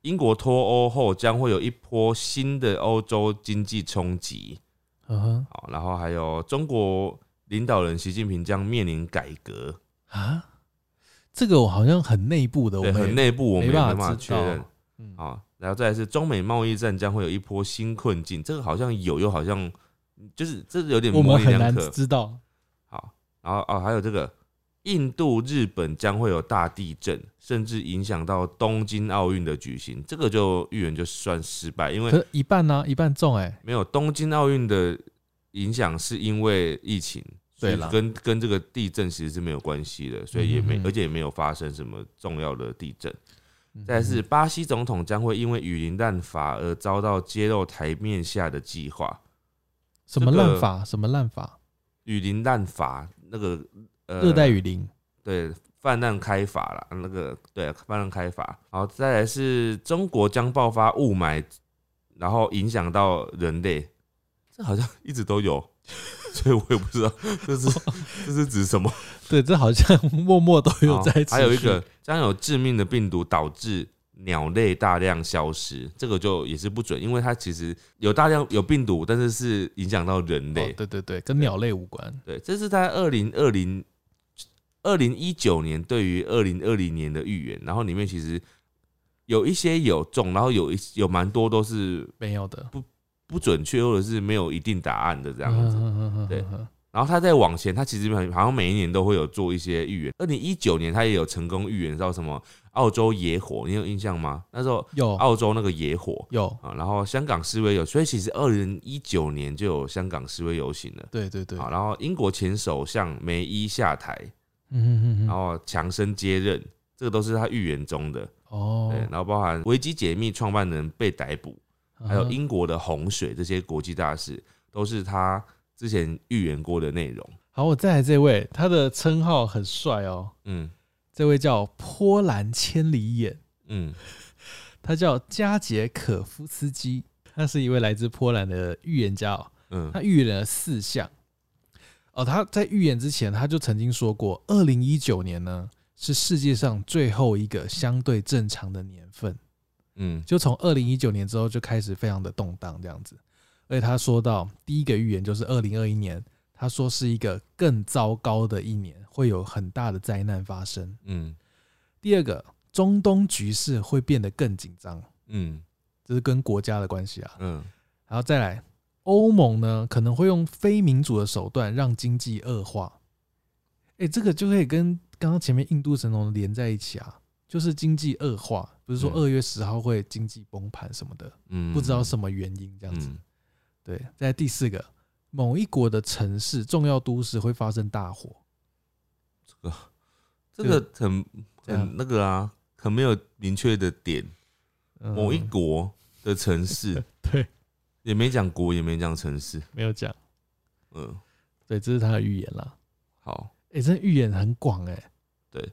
英国脱欧后将会有一波新的欧洲经济冲击。嗯哼好，然后还有中国领导人习近平将面临改革，啊，这个我好像很内部的，我，们很内部我们没办法确认。嗯，好，然后再来是中美贸易战将会有一波新困境，这个好像有，又好像就是这有点我模们很难棱两可。知道。好，然后哦，还有这个印度、日本将会有大地震，甚至影响到东京奥运的举行，这个就预言就算失败，因为可一半呢、一半中哎、没有东京奥运的影响是因为疫情，所以对啦跟跟这个地震其实是没有关系的，所以也没而且也没有发生什么重要的地震。嗯再是巴西总统将会因为雨林滥法而遭到揭露台面下的计划。什么这个烂法？什么滥法？雨林滥法那个呃热带雨林。对泛滥开法啦，那个对泛滥开法。好，再来是中国将爆发雾霾，然后影响到人类，这好像一直都有，[LAUGHS] 所以我也不知道这是 [LAUGHS] 这是指什么。对，这好像默默都有在。还有一个将有致命的病毒导致鸟类大量消失，这个就也是不准，因为它其实有大量有病毒，但是是影响到人类。哦，对对对，跟鸟类无关。对，这是在二零二零二零一九年对于二零二零年的预言，然后里面其实有一些有中，然后有一有蛮多都是没有的，不不准确或者是没有一定答案的这这样子。对然后他在往前，他其实好像每一年都会有做一些预言。二零一九年他也有成功预言到什么澳洲野火，你有印象吗？那时候有澳洲那个野火有，啊，然后香港示威有，所以其实二零一九年就有香港示威游行了。对对对，好，然后英国前首相梅伊下台，嗯嗯嗯嗯，然后强生接任，这个都是他预言中的。哦。对，，然后包含维基解密创办人被逮捕，还有英国的洪水这些国际大事，都是他之前预言过的内容。好，我再来这位，他的称号很帅哦，嗯。这位叫波兰千里眼，嗯。[LAUGHS] 他叫加杰可夫斯基，他是一位来自波兰的预言家哦，嗯。他预言了四项。哦，他在预言之前，他就曾经说过，二零一九年呢是世界上最后一个相对正常的年份。嗯就从二零一九年之后就开始非常的动荡这样子。而且他说到第一个预言就是二零二一年，他说是一个更糟糕的一年，会有很大的灾难发生。嗯第二个，中东局势会变得更紧张，嗯这是跟国家的关系啊。嗯然后再来，欧盟呢可能会用非民主的手段让经济恶化。哎，这个就可以跟刚刚前面印度神龙连在一起啊，就是经济恶化，不是说嗯二月十号会经济崩盘什么的，嗯，不知道什么原因这样子。嗯对，在第四个，某一国的城市重要都市会发生大火。这个这个很很那个啊，很没有明确的点。嗯某一国的城市 [LAUGHS] 对也没讲国，也没讲城市。没有讲，嗯，对，这是他的预言啦。好，哎、这预言很广哎、对，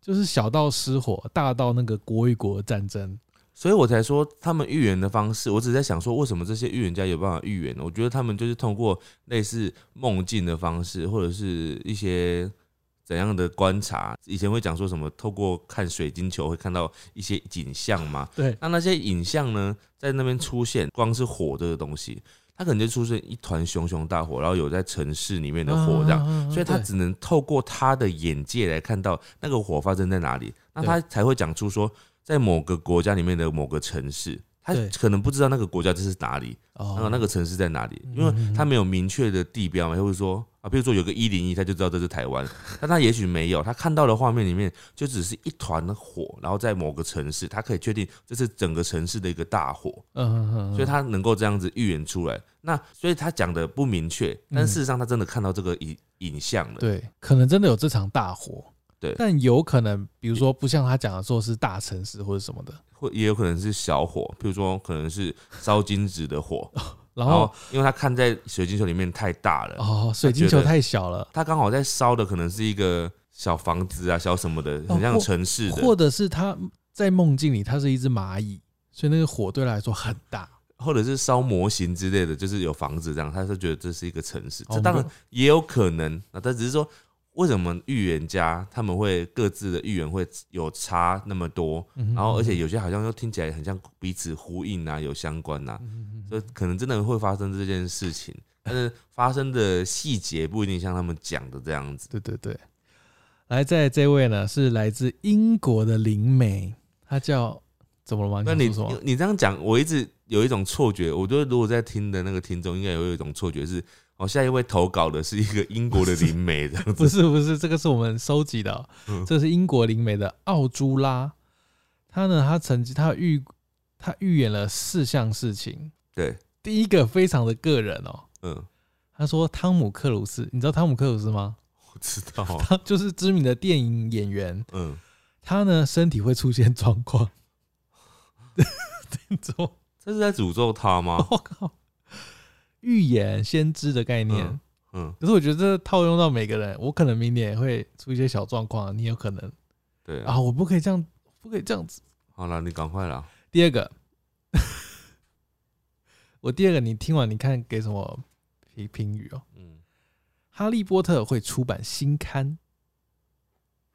就是小到失火，大到那个国与国的战争。所以我才说他们预言的方式，我只是在想说，为什么这些预言家有办法预言呢？我觉得他们就是通过类似梦境的方式，或者是一些怎样的观察。以前会讲说什么，透过看水晶球会看到一些景象嘛？对，那那些影像呢，在那边出现，光是火这个东西，它可能就出现一团熊熊大火，然后有在城市里面的火这样。样所以他只能透过他的眼界来看到那个火发生在哪里，那他才会讲出说，在某个国家里面的某个城市，他可能不知道那个国家这是哪里，然后哦那个城市在哪里，嗯因为他没有明确的地标嘛，或者说啊，比如说有个一零一，他就知道这是台湾，[LAUGHS] 但他也许没有，他看到的画面里面就只是一团火，然后在某个城市，他可以确定这是整个城市的一个大火，嗯嗯嗯，所以他能够这样子预言出来。那所以他讲的不明确，但事实上他真的看到这个影影像了。对，可能真的有这场大火。对。但有可能，比如说不像他讲的说是大城市或者什么的，或也有可能是小火，譬如说可能是烧金纸的火，[LAUGHS] 然后因为他看在水晶球里面太大了，哦，水晶球太小了，他刚好在烧的可能是一个小房子啊，小什么的，很像城市的，或者是他在梦境里他是一只蚂蚁，所以那个火对他来说很大。或者是烧模型之类的，就是有房子这样，他是觉得这是一个城市，哦这当然也有可能啊，但只是说。为什么预言家他们会各自的预言会有差那么多？嗯然后而且有些好像又听起来很像彼此呼应啊，有相关啊，嗯所以可能真的会发生这件事情，但是发生的细节不一定像他们讲的这样子。对对对，来，在这位呢是来自英国的灵媒，他叫怎么了吗？那你？你这样讲，我一直有一种错觉，我觉得如果在听的那个听众应该有一种错觉是，哦，下一位投稿的是一个英国的灵媒这样 [LAUGHS] 不。是不是，这个是我们收集的这是英国灵媒的奥朱拉，他呢，他曾经他预他预言了四项事情，对，第一个非常的个人哦，嗯，他说汤姆克鲁斯，你知道汤姆克鲁斯吗？我知道啊，[LAUGHS] 他就是知名的电影演员，嗯，他呢身体会出现状况。听说，这是在诅咒他吗？我靠，预言先知的概念。嗯嗯，可是我觉得这套用到每个人，我可能明年也会出一些小状况，你有可能啊，对啊。我不可以这样，不可以这样子。好了，你赶快了。第二个，[LAUGHS] 我第二个，你听完你看给什么评评语哦？嗯，哈利波特会出版新刊，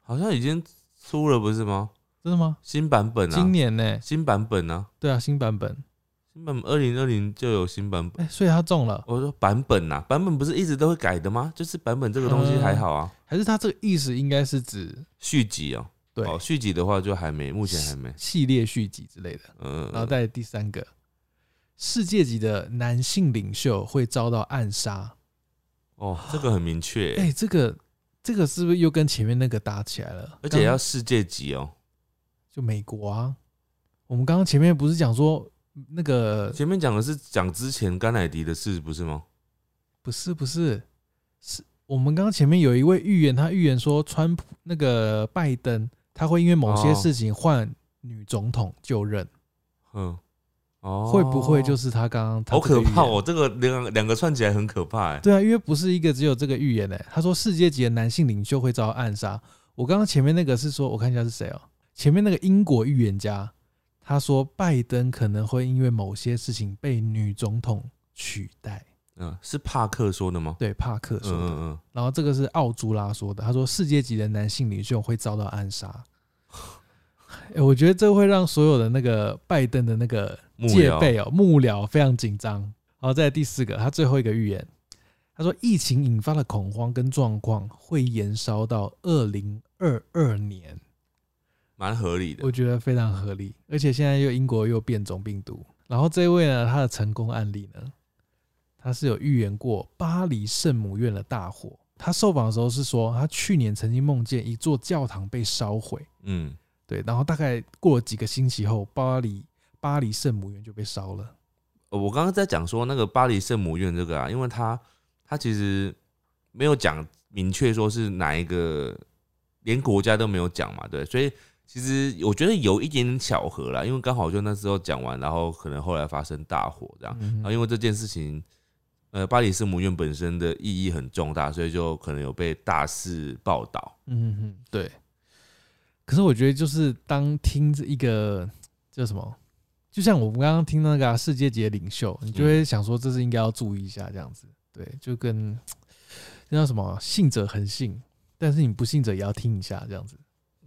好像已经出了不是吗？真的吗？新版本啊，今年呢？新版本啊，对啊，新版本，新版本二零二零就有新版本。哎、所以他中了，我说版本呐、版本不是一直都会改的吗？就是版本这个东西还好啊，还是他这个意思应该是指续集哦、对、哦，续集的话就还没，目前还没。系列续集之类的。嗯，然后再来第三个，世界级的男性领袖会遭到暗杀。哦，这个很明确、哎、这个这个是不是又跟前面那个搭起来了？而且要世界级哦、就美国啊，我们刚刚前面不是讲说那个前面讲的是讲之前甘乃迪的事，不是吗？不是不是是我们刚刚前面有一位预言，他预言说川普那个拜登他会因为某些哦事情换女总统就任，嗯，哦，会不会就是他刚刚他好可怕哦？这个两两个串起来很可怕哎。对啊，因为不是一个只有这个预言诶、他说世界级的男性领袖会遭暗杀。我刚刚前面那个是说，我看一下是谁哦、前面那个英国预言家，他说拜登可能会因为某些事情被女总统取代。嗯，是帕克说的吗？对，帕克嗯说的。嗯然后这个是奥朱拉说的，他说世界级的男性领袖会遭到暗杀。欸我觉得这会让所有的那个拜登的那个戒备哦、幕僚非常紧张。好，再来第四个，他最后一个预言，他说疫情引发的恐慌跟状况会延烧到二零二二年，蛮合理的我。觉得非常合理。而且现在又英国又变种病毒，然后这位呢，他的成功案例呢，他是有预言过巴黎圣母院的大火。他受访的时候是说，他去年曾经梦见一座教堂被烧毁。嗯，对，然后大概过了几个星期后，巴黎巴黎圣母院就被烧了。呃我刚刚在讲说那个巴黎圣母院这个啊，因为他他其实没有讲明确说是哪一个，连国家都没有讲嘛，对，所以其实我觉得有一点点巧合啦，因为刚好就那时候讲完，然后可能后来发生大火这样，嗯然后因为这件事情，呃，巴黎圣母院本身的意义很重大，所以就可能有被大肆报道。嗯嗯，对。可是我觉得，就是当听着一个叫什么，就像我们刚刚听那个啊、世界级的领袖，你就会想说，这是应该要注意一下，这样子。对，就跟 [TSK] 那叫什么，信者恒信，但是你不信者也要听一下，这样子。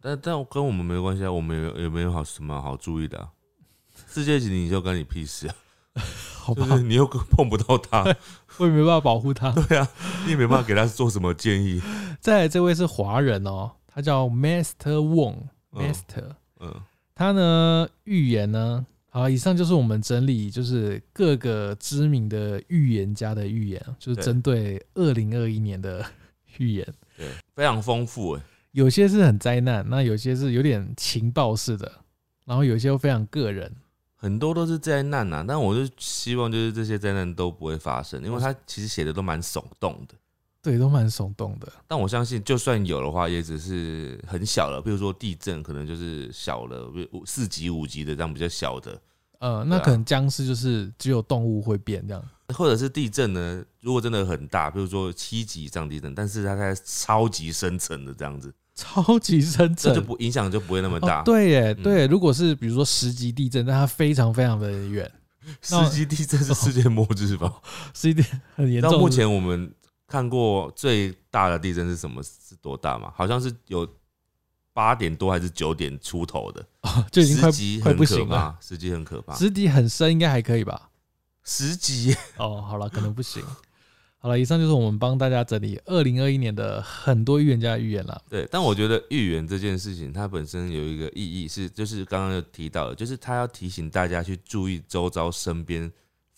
但但跟我们没关系啊，我们有有没有好什么好注意的、啊？世界级领袖关你屁事啊！[LAUGHS] 好吧就，是你又碰不到他，[LAUGHS] 我也没办法保护他。对啊，你也没办法给他做什么建议。[LAUGHS] 再来，这位是华人哦，他叫 Master Wong，Master，、嗯，他呢预言呢，好，以上就是我们整理就是各个知名的预言家的预言，就是针对二零二一年的预言，对，非常丰富哎。有些是很灾难，那有些是有点情报式的，然后有些又非常个人。很多都是灾难呐、但我就希望就是这些灾难都不会发生，因为他其实写的都蛮耸动的。对，都蛮耸动的。但我相信，就算有的话，也只是很小了，比如说地震，可能就是小了，比如四级、五级的这样比较小的，呃，那可能僵尸就是只有动物会变这样。或者是地震呢，如果真的很大，比如说七级以上地震，但是它在超级深层的这样子，超级深层这就，不影响就不会那么大。哦、对耶，嗯对。如果是比如说十级地震，但它非常非常的远，[LAUGHS] 十级地震是世界末日吧？十级很严重。到目前我们看过最大的地震是什么？是多大嘛？好像是有八点多还是九点出头的，就已经快十级快很可不行了。怕，十级很可怕，十级很深，应该还可以吧？十级 [LAUGHS] 哦，好了，可能不行。好了，以上就是我们帮大家整理二零二一年的很多预言家的预言了。对，但我觉得预言这件事情，它本身有一个意义是，就是刚刚有提到的，就是它要提醒大家去注意周遭身边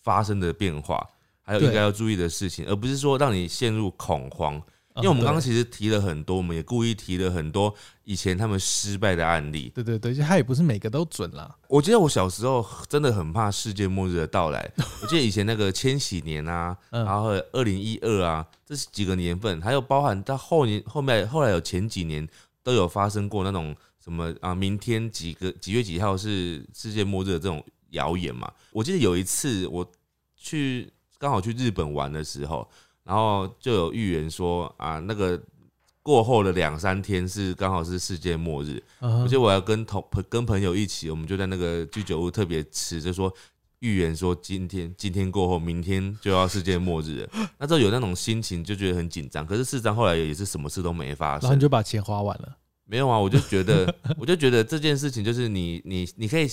发生的变化，还有应该要注意的事情，而不是说让你陷入恐慌。因为我们刚刚其实提了很多，我们也故意提了很多以前他们失败的案例。对对对，就他也不是每个都准啦。我记得我小时候真的很怕世界末日的到来。[LAUGHS] 我记得以前那个千禧年啊，嗯然后二零一二啊，这是几个年份，还有包含到后年后面后来有前几年都有发生过那种什么啊，明天几个几月几号是世界末日的这种谣言嘛。我记得有一次我去刚好去日本玩的时候，然后就有预言说啊，那个过后的两三天是刚好是世界末日。嗯而且我要跟同朋跟朋友一起，我们就在那个居酒屋特别吃，就说预言说今天今天过后，明天就要世界末日了。[GASPS] 那时候有那种心情，就觉得很紧张。可是事实上后来也是什么事都没发生然后你生。就把钱花完了。没有啊，我就觉得，[LAUGHS] 我就觉得这件事情就是你你你可以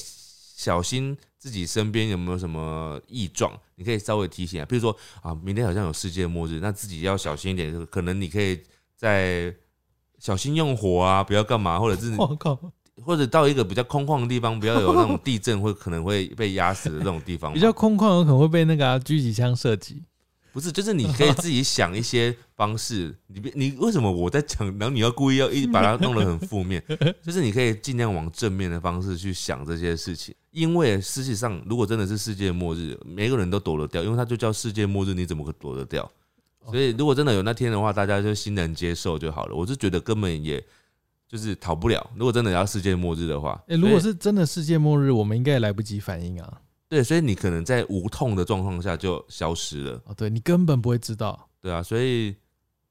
小心自己身边有没有什么异状，你可以稍微提醒啊，比如说啊，明天好像有世界末日，那自己要小心一点，可能你可以在小心用火啊，不要干嘛，[LAUGHS] 或者是我靠，或者到一个比较空旷的地方，不要有那种地震会可能会被压死的这种地方。[LAUGHS] 比较空旷，有可能会被那个啊狙击枪射击。不是，就是你可以自己想一些 [LAUGHS] 方式。你别你为什么我在讲，然后你要故意要一把它弄得很负面？[LAUGHS] 就是你可以尽量往正面的方式去想这些事情。因为实际上，如果真的是世界末日，每个人都躲得掉，因为它就叫世界末日，你怎么可躲得掉？所以，如果真的有那天的话，大家就欣然接受就好了。我是觉得根本也就是逃不了。如果真的要世界末日的话，哎、如果是真的世界末日，我们应该也来不及反应啊。对，所以你可能在无痛的状况下就消失了，哦，对你根本不会知道。对啊，所以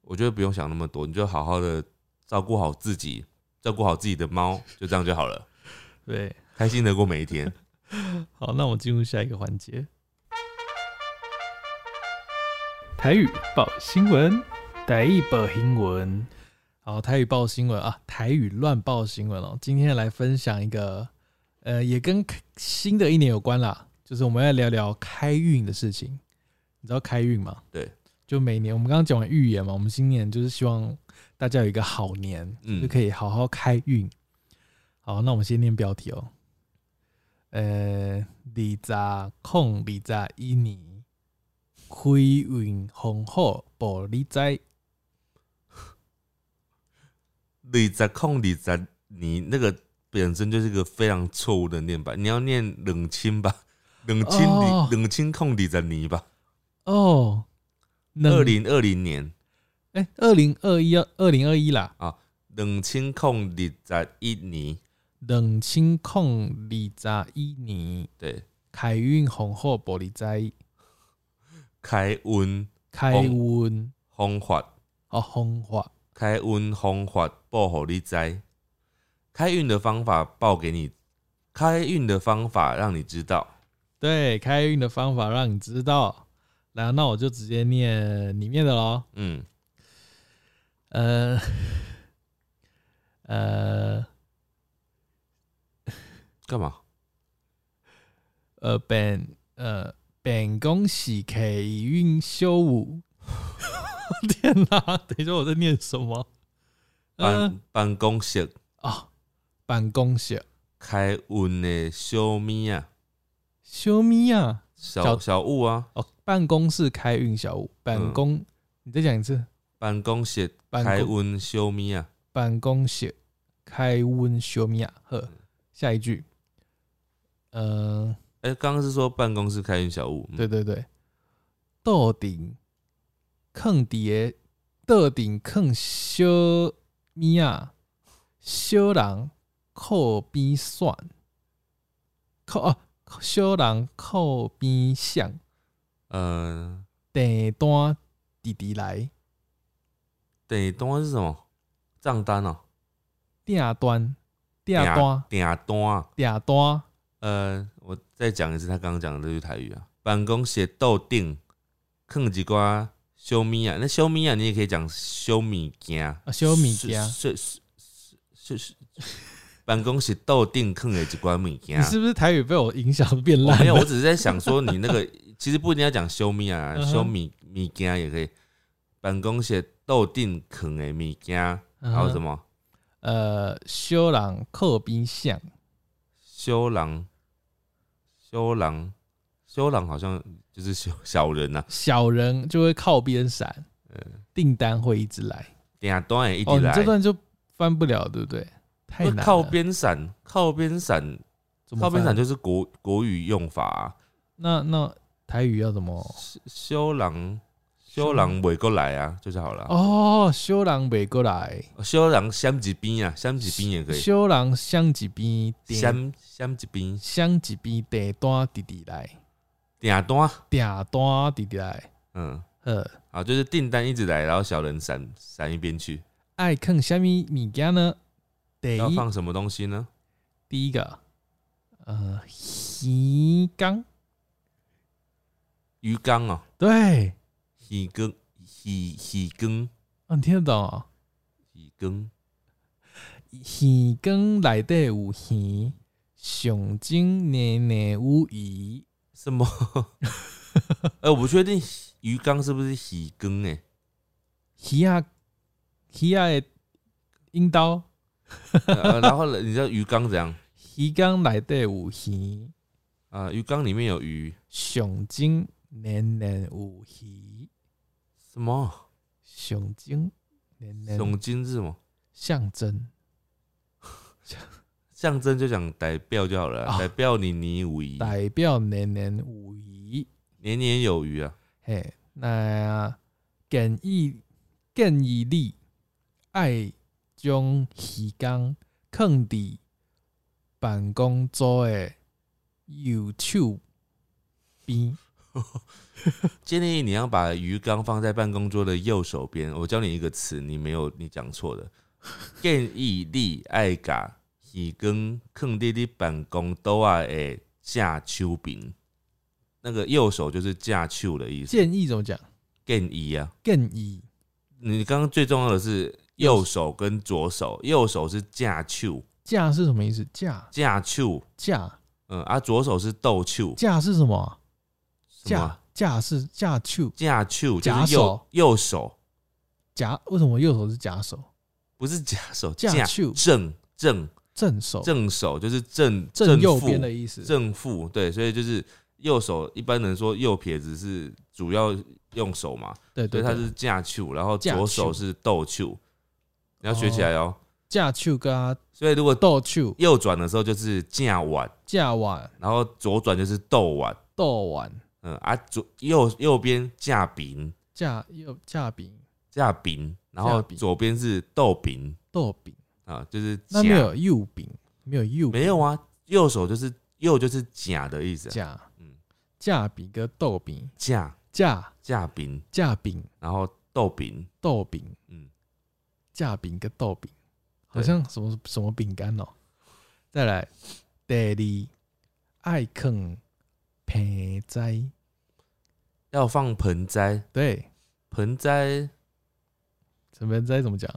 我觉得不用想那么多，你就好好的照顾好自己，照顾好自己的猫，就这样就好了，[LAUGHS] 对，开心的过每一天。[LAUGHS] 好，那我们进入下一个环节。台语报新闻，台语报新闻。好，台语报新闻啊，台语乱报新闻哦。今天来分享一个，呃，也跟新的一年有关啦，就是我们要聊聊开运的事情。你知道开运吗？对，就每年我们刚刚讲完预言嘛，我们新年就是希望大家有一个好年，嗯就可以好好开运。好，那我们先念标题哦。呃，二十控二十一年，开运红火，保你知。二十控二十你，那个本身就是一个非常错误的念法，你要念冷清吧，冷清哦。冷清空二十年吧，哦，两二零二零年。哎，二零二一二零二一啦，冷清空二十一年，两千空二十一年，对，开运丰厚，保你知。开运开运。方法。哦，方法开运方法报给你知，开运的方法报给你，开运的方法让你知道。对，开运的方法让你知道。来，那我就直接念里面的喽。嗯，呃，呃，干嘛？呃，本呃办公室开运修武。[LAUGHS] 天哪！等一下，我在念什么？呃办办公室啊，办公室开运的小咪啊，小咪啊，小小小物啊，哦，办公室开运小物，办公，你再讲一次，办公室办开运小咪啊，办公室开运小咪啊，呵，下一句，呃，哎、刚刚是说办公室开运小物，嗯。对，对对，桌顶坑底的桌顶坑小咪啊，小人靠边算，靠啊，小人靠边想，呃，订单弟弟来，订单是什么？账单哦、订单。订单。订单。啊。订单，呃，我再讲一次他刚刚讲的这句台语啊，办公室斗顶，坑几瓜小米啊，那小米啊，你也可以讲小米件，啊小物件。是是是是是，办公室斗定坑的一罐物件你。是不是台语被我影响变烂没有，我只是在想说，你那个 [LAUGHS] 其实不一定要讲修米啊，修米米件也可以。办公室斗顶坑的物件，还有什么？呃，修人靠边想，修郎，修郎，修郎好像就是小小人呐、啊，小人就会靠边闪，订单会一直来。订单也一哦，直来。你这段就翻不了，对不对？太难了。靠边闪，靠边闪，靠边闪就是国国语用法、啊。那那台语要怎么？修郎，修郎尾过来啊，就是好了。哦，小人袂过来，修郎相一边啊，相一边也可以。小人相一边订相相一边，相一边订单弟弟来，点单，订单弟弟来。嗯，呃，好，就是订单一直来，然后小人闪闪一边去。爱看虾米物件呢？第一，要放什么东西呢？第一个，呃，鱼缸，鱼缸哦，对，鱼缸，鱼鱼缸，啊，你听得懂哦？鱼缸，鱼缸内底有鱼，上精年年有鱼。什么？呃，[LAUGHS] 我不确定鱼缸是不是鱼缸诶。鱼啊，鱼啊的引导，[LAUGHS] 呃然后呢你知道鱼缸怎样？鱼缸内底有鱼，啊、鱼缸里面有鱼，上精年年有鱼，什么？上精年年总金是什么？象征。[LAUGHS] 象征就讲代表就好了啊，啊代表你你有余，代表年年有余。年年有余啊。嘿，那建议建议你爱将鱼缸放伫办公桌的右手边。[LAUGHS] 建议你要把鱼缸放在办公桌的右手边。我教你一个词，你没有你讲错的。建议你爱把鱼缸放在你办公桌啊的正手边。那个右手就是架手的意思。建议怎么讲？建议啊，建议你刚刚最重要的是右手跟左手，右手是架手，架是什么意思？架？架手，架？嗯啊，左手是斗手，架是什么？什么架？架是架球架手就是右手。右手，夹，为什么右手是夹手？不是假手，架正正。正手。正手就是正正右边的意思。正负，对，所以就是右手一般人说右撇子是主要用手嘛，对对，对所以它是架球，然后左手。手是斗球，你要学起来哦。架手跟所以如果斗手右转的时候就是架碗，架碗然后左转就是斗碗，斗碗嗯啊左右右边架饼架右架饼架饼，然后左边是豆饼豆饼，啊，就是那没有右饼，没有右饼没有啊，右手就是右就是夹的意思啊，架嗯架饼跟豆饼架架架饼，架饼然后豆饼，豆饼嗯，架饼跟豆饼，好像什么什么饼干哦。再来，第二，爱啃盆栽，要放盆栽，对，盆栽。什么栽怎么讲？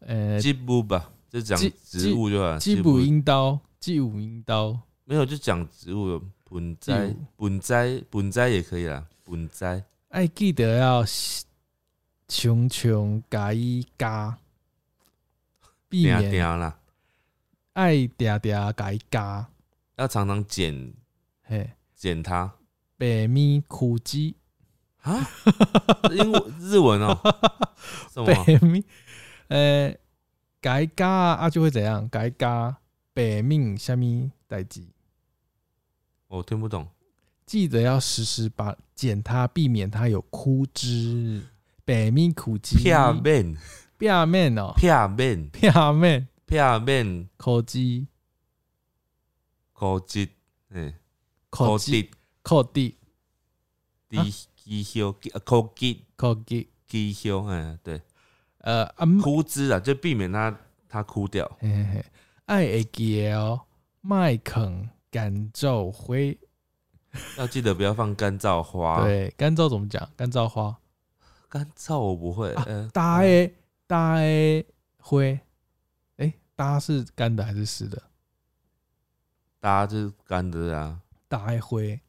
呃，基布吧，就讲植物就好，基补阴刀，基武阴刀，没有就讲植物有盆栽，盆栽盆栽也可以啦，盆栽。爱记得要穷穷加伊加，避嗲免嗲啦，爱嗲嗲加伊加，要常常剪嘿，剪它白米苦鸡，啊，英文日文哦，[LAUGHS] 什么？白米，呃，加伊加啊就会怎样？加伊加白命下面代志，我听不懂，记得要时时把剪它，避免它有枯枝。白米苦鸡，片面。表面哦，片面。表面。片面。苦鸡，口吉，嗯，苦鸡，苦地，低鸡。胸，口吉苦鸡，鸡。胸，嗯，对，呃啊，枯枝啊，就避免它它枯掉。嘿嘿嘿，爱会记得哦，麦肯干燥灰，要记得不要放干燥花。，对，干燥怎么讲？干燥花，干燥我不会。啊呃，搭的搭的灰，哎，搭是干的还是湿的？搭就是干的啊，搭诶灰，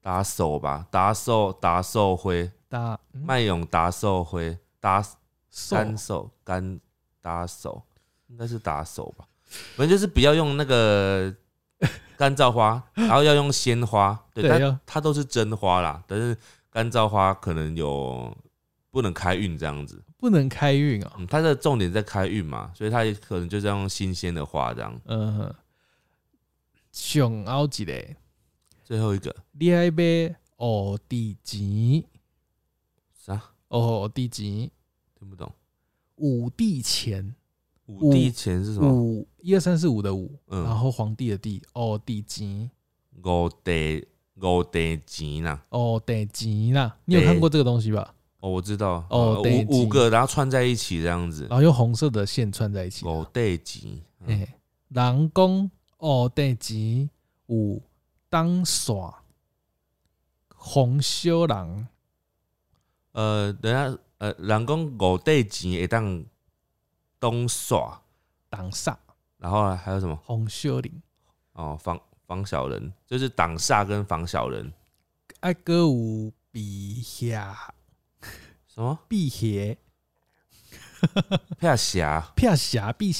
打手吧，打手打手灰，搭嗯麦勇打手灰，打瘦干手干打手，应该是打手吧。反正就是不要用那个 [LAUGHS] 干燥花，然后要用鲜花。对，对要但它都是真花啦，但是干燥花可能有不能开运这样子。不能开运哦。嗯，它的重点在开运嘛，所以它也可能就是要用新鲜的花这样。嗯，上后一个，最后一个你爱买哦地钱，啥哦地钱，听不懂？五帝钱，五帝钱是什么？五一二三四五的五，嗯然后皇帝的帝，五地钱，五帝五帝钱呐。五地钱啦。你有看过这个东西吧？哦，我知道。哦五五个，然后串在一起这样子。然后用红色的线串在一起。五地钱。嗯嘿，人讲五地钱有当耍红烧人，呃，等下，呃，人讲五地钱会当东耍，当煞然后呢还有什么？红烧人，哦，防防小人，就是挡煞跟防小人。爱歌有辟邪，什么？辟邪，[LAUGHS] 辟邪，辟邪，辟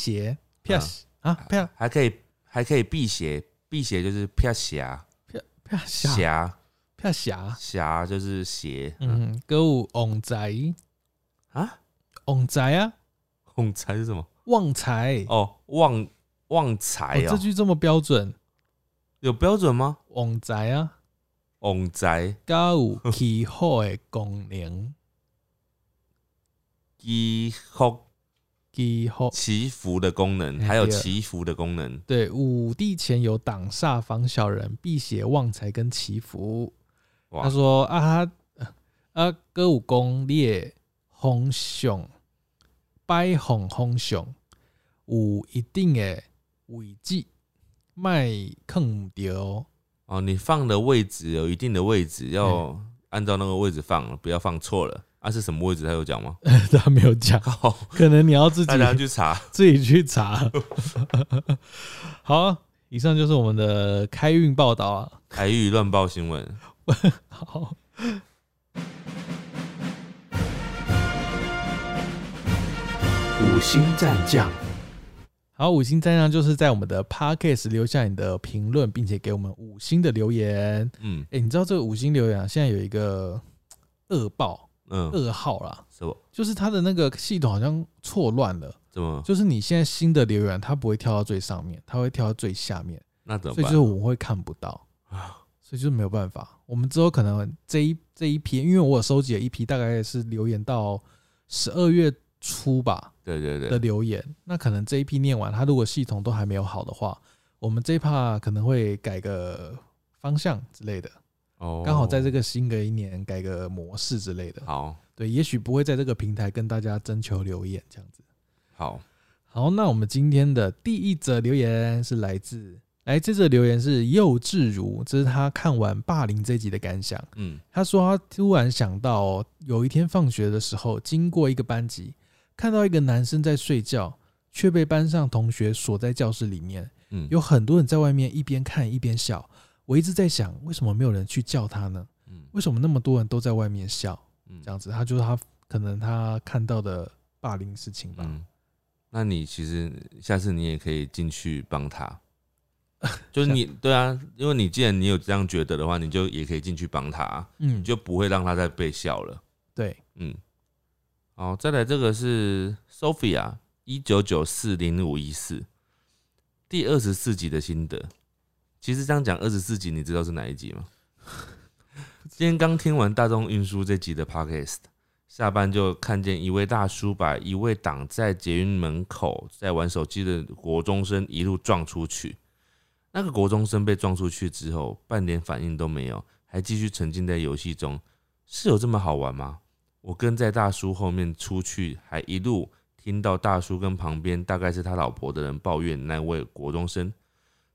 邪啊，辟还可以还可以辟邪，辟邪就是辟邪，辟辟邪，侠辟邪。邪就是邪。嗯嗯，个有旺财，啊，旺财啊，旺财是什么？旺财。哦，旺旺财哦，哦这，句这么标准，有标准吗？旺财啊，旺财甲有起好的功能，祈福起好。祈福的功能，哎还有祈福的功能。对，五帝前有挡煞、防小人、辟邪、旺财跟祈福。他说啊，他啊，歌舞公列风向，摆红风向，有一定的位置，卖坑掉。哦，你放的位置有一定的位置，要按照那个位置放，不要放错了。啊，是什么位置？他有讲吗？[LAUGHS] 他没有讲，[LAUGHS] 靠，[LAUGHS] 可能你要自己去查。自己去查。好啊，以上就是我们的开运报道啊。台语乱报新闻，好，五星战将，好，五星战将就是在我们的 podcast 留下你的评论，并且给我们五星的留言。嗯哎、你知道这个五星留言啊，现在有一个恶报嗯，噩耗啦，什么？就是它的那个系统好像错乱了，怎么？就是你现在新的留言，它不会跳到最上面，它会跳到最下面，那怎么办所以就是？我们会看不到。啊所以就是没有办法。我们之后可能这一这一批，因为我收集了一批，大概是留言到十二月初吧对对对的，留言。那可能这一批念完，它如果系统都还没有好的话，我们这一趴可能会改个方向之类的，哦，刚好在这个新的一年改个模式之类的。好对，也许不会在这个平台跟大家征求留言这样子。好，好，那我们今天的第一则留言是来自来这则留言是幼稚如，这是他看完霸凌这集的感想。嗯他说他突然想到、哦，有一天放学的时候，经过一个班级，看到一个男生在睡觉，却被班上同学锁在教室里面，嗯，有很多人在外面一边看一边笑。我一直在想，为什么没有人去叫他呢？嗯为什么那么多人都在外面笑？嗯这样子，他就是他可能他看到的霸凌事情吧。嗯，那你其实下次你也可以进去帮他，[LAUGHS] 就是你对啊，因为你既然你有这样觉得的话，你就也可以进去帮他，嗯，你就不会让他再被笑了。对，嗯，好，再来这个是 Sophia 一九九四零五一四第二十四集的心得。其实这样讲二十四集，你知道是哪一集吗？[LAUGHS] 今天刚听完大众运输这集的 podcast，下班就看见一位大叔把一位挡在捷运门口在玩手机的国中生一路撞出去。那个国中生被撞出去之后，半点反应都没有，还继续沉浸在游戏中。是有这么好玩吗？我跟在大叔后面出去，还一路听到大叔跟旁边大概是他老婆的人抱怨那位国中生。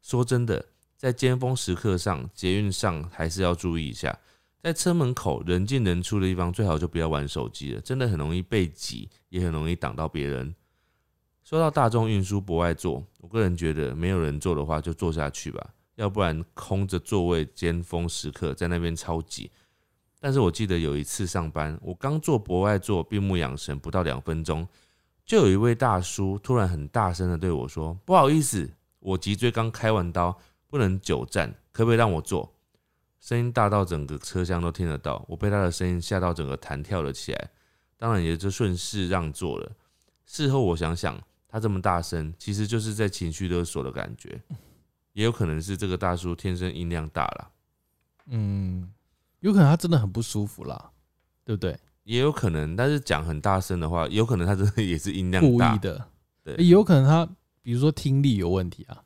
说真的，在尖峰时刻上，捷运上还是要注意一下，在车门口人进人出的地方，最好就不要玩手机了，真的很容易被挤，也很容易挡到别人。说到大众运输不爱坐，我个人觉得没有人坐的话就坐下去吧，要不然空着座位尖峰时刻在那边超挤。但是我记得有一次上班，我刚坐博爱座闭目养神不到两分钟，就有一位大叔突然很大声的对我说：“不好意思，我脊椎刚开完刀，不能久站，可不可以让我坐？”声音大到整个车厢都听得到，我被他的声音吓到整个弹跳了起来，当然也就顺势让座了。事后我想想，他这么大声，其实就是在情绪勒索的感觉，也有可能是这个大叔天生音量大了。嗯，有可能他真的很不舒服啦，对不对？也有可能，但是讲很大声的话，有可能他真的也是音量大故意，的，对，也有可能他比如说听力有问题啊，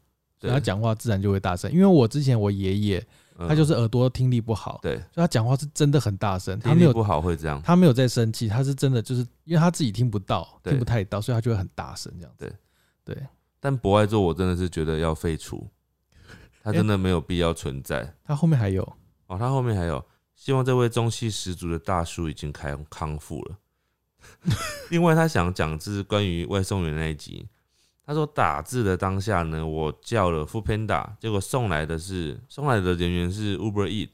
他讲话自然就会大声。因为我之前我爷爷嗯他就是耳朵听力不好，对，所以他讲话是真的很大声，他听力不好会这样，他没有在生气，他是真的就是因为他自己听不到，对听不太到，所以他就会很大声这样子。对对，但博爱座我真的是觉得要废除，他真的没有必要存在。他后面还有，哦，他后面还有，希望这位中气十足的大叔已经康康复了。[LAUGHS] 另外，他想讲是关于外送员那一集。他说打字的当下呢，我叫了 Food Panda，结果送来的是送来的人员是 Uber Eat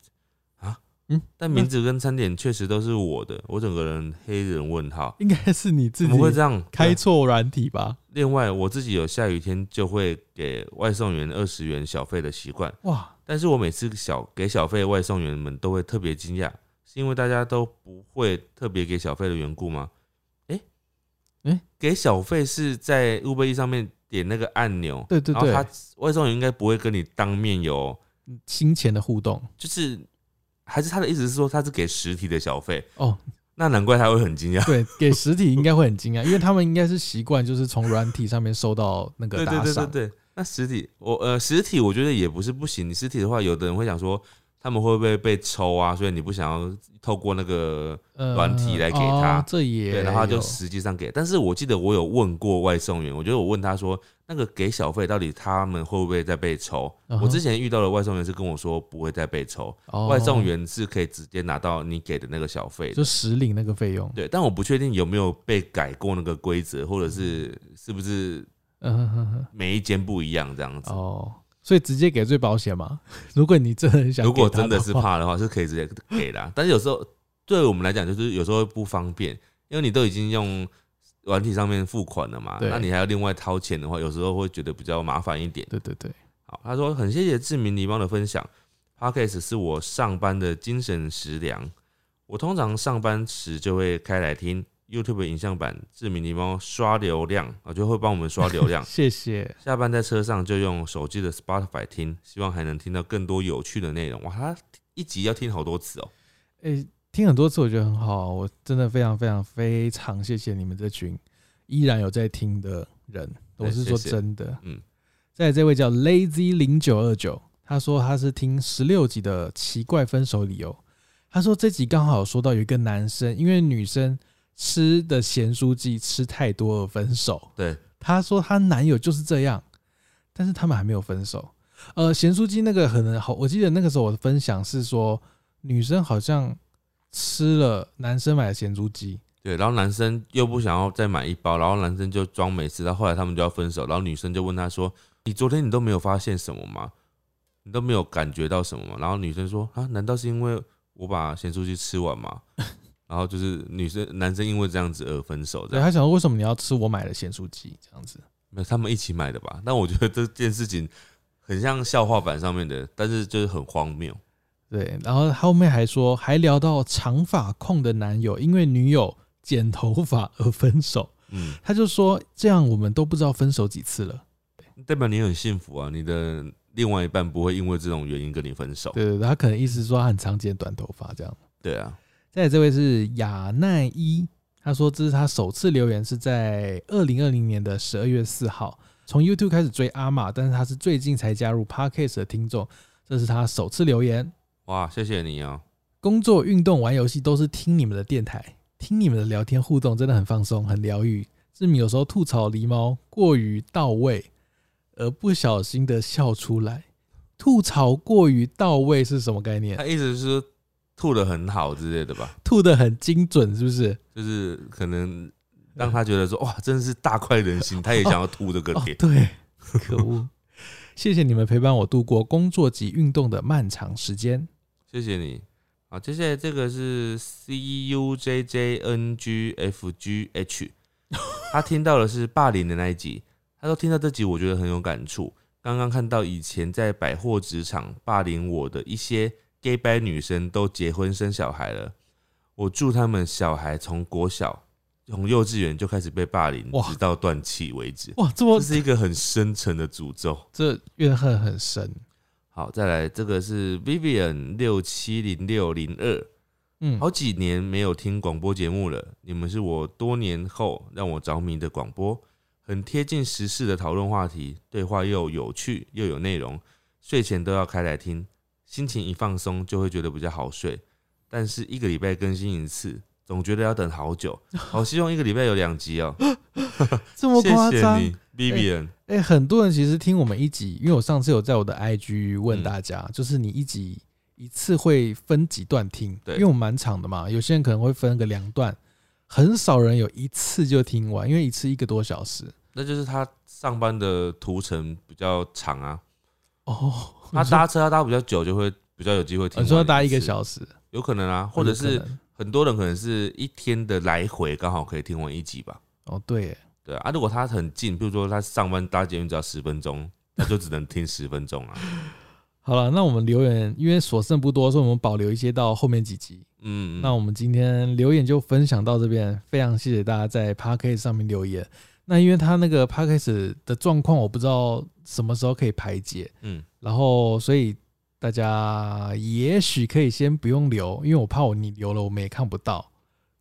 啊，嗯，但名字跟餐点确实都是我的，我整个人黑人问号，应该是你自怎己么会这样？开错软体吧？另外，我自己有下雨天就会给外送员二十元小费的习惯，哇，但是我每次小给小费，外送员们都会特别惊讶，是因为大家都不会特别给小费的缘故吗？诶？诶给小费是在 Uber E 上面点那个按钮，对对对。然后他外送员应该不会跟你当面有，金钱的互动。就是还是他的意思是说他是给实体的小费，哦，那难怪他会很惊讶。对，给实体应该会很惊讶，因为他们应该是习惯就是从软体上面收到那个对对打赏，对对对，那实体我呃实体我觉得也不是不行，你实体的话，有的人会想说他们会不会被抽啊，所以你不想要透过那个呃软体来给他哦这也对，然后他就有实际上给。但是我记得我有问过外送员，我觉得我问他说，那个给小费到底他们会不会再被抽？嗯我之前遇到的外送员是跟我说不会再被抽，哦外送员是可以直接拿到你给的那个小费。就实领那个费用，对，但我不确定有没有被改过那个规则，或者是是不是每一间不一样这样子。哦，所以直接给最保险嘛。[LAUGHS] 如果你真的很想如果真的是怕的话，是可以直接给的啊。[LAUGHS] 但是有时候对我们来讲，就是有时候不方便，因为你都已经用软体上面付款了嘛，那你还要另外掏钱的话，有时候会觉得比较麻烦一点。对对对，好，他说很谢谢志明狸猫的分享，Podcast 是我上班的精神食粮。我通常上班时就会开来听 YouTube 影像版志明狸猫刷流量，啊，就会帮我们刷流量。[LAUGHS] 谢谢。下班在车上就用手机的 Spotify 听，希望还能听到更多有趣的内容。哇，他一集要听好多次哦、诶、听很多次我觉得很好，我真的非常非常非常谢谢你们这群依然有在听的人，我是说真的。嗯，在这位叫 Lazy 零九二九，他说他是听十六集的奇怪分手理由。他说这集刚好有说到有一个男生因为女生吃的咸酥鸡吃太多而分手。对，她说她男友就是这样，但是他们还没有分手。呃，咸酥鸡那个可能好，我记得那个时候我的分享是说，女生好像吃了男生买的咸猪鸡，对，然后男生又不想要再买一包，然后男生就装没事，到后来他们就要分手，然后女生就问他说：“你昨天你都没有发现什么吗？你都没有感觉到什么吗？”然后女生说：“啊，难道是因为我把咸酥鸡吃完吗？”然后就是女生男生因为这样子而分手，对他想说为什么你要吃我买的咸酥鸡这样子？没有他们一起买的吧？但我觉得这件事情很像笑话版上面的，但是就是很荒谬。对，然后后面还说还聊到长发控的男友因为女友剪头发而分手，嗯，他就说这样我们都不知道分手几次了。代表你很幸福啊，你的另外一半不会因为这种原因跟你分手。对对对，他可能意思是说他很常剪短头发这样。对啊，再来这位是雅奈伊，他说这是他首次留言是在二零二零年的十二月四号，从 YouTube 开始追阿玛，但是他是最近才加入 Podcast 的听众，这是他首次留言。哇，谢谢你哦、工作、运动、玩游戏都是听你们的电台，听你们的聊天互动，真的很放松，很疗愈。志明有时候吐槽狸猫过于到位，而不小心的笑出来。吐槽过于到位是什么概念他？意思是吐的很好之类的吧？吐的很精准，是不是？就是可能让他觉得说哇，真是大快人心，他也想要吐这个哦，点。对，可恶！[LAUGHS] 谢谢你们陪伴我度过工作及运动的漫长时间。谢谢你。好，接下来这个是 C U J J N G F G H，[LAUGHS] 他听到的是霸凌的那一集，他说听到这集我觉得很有感触。刚刚看到以前在百货职场霸凌我的一些 gay 白女生都结婚生小孩了，我祝他们小孩从国小从幼稚园就开始被霸凌，哇直到断气为止。哇，这么这是一个很深沉的诅咒。这怨恨很深。好，再来这个是 Vivian 六七零六零二，嗯，好几年没有听广播节目了，你们是我多年后让我着迷的广播，很贴近时事的讨论话题，对话又有趣又有内容，睡前都要开来听，心情一放松就会觉得比较好睡。但是一个礼拜更新一次，总觉得要等好久，好 [LAUGHS] 希望一个礼拜有两集哦、[LAUGHS] 这么谢夸张？谢你，Vivian。哎、很多人其实听我们一集，因为我上次有在我的 IG 问嗯大家，就是你一集一次会分几段听？对因为我们蛮长的嘛，有些人可能会分个两段，很少人有一次就听完，因为一次一个多小时。那就是他上班的途程比较长啊，哦，他搭车他搭比较久，就会比较有机会听。你说搭一个，小时，有可能啊，或者是很多人可能是一天的来回刚好可以听完一集吧。哦，对，对啊，啊如果他很近，比如说他上班搭捷运只要十分钟，那就只能听十分钟啊。[LAUGHS] 好了，那我们留言因为所剩不多，所以我们保留一些到后面几集。嗯，那我们今天留言就分享到这边，非常谢谢大家在 p a c k e 上面留言。那因为他那个 p a c k a g e 的状况，我不知道什么时候可以排解，嗯，然后所以大家也许可以先不用留，因为我怕我你留了我们也看不到。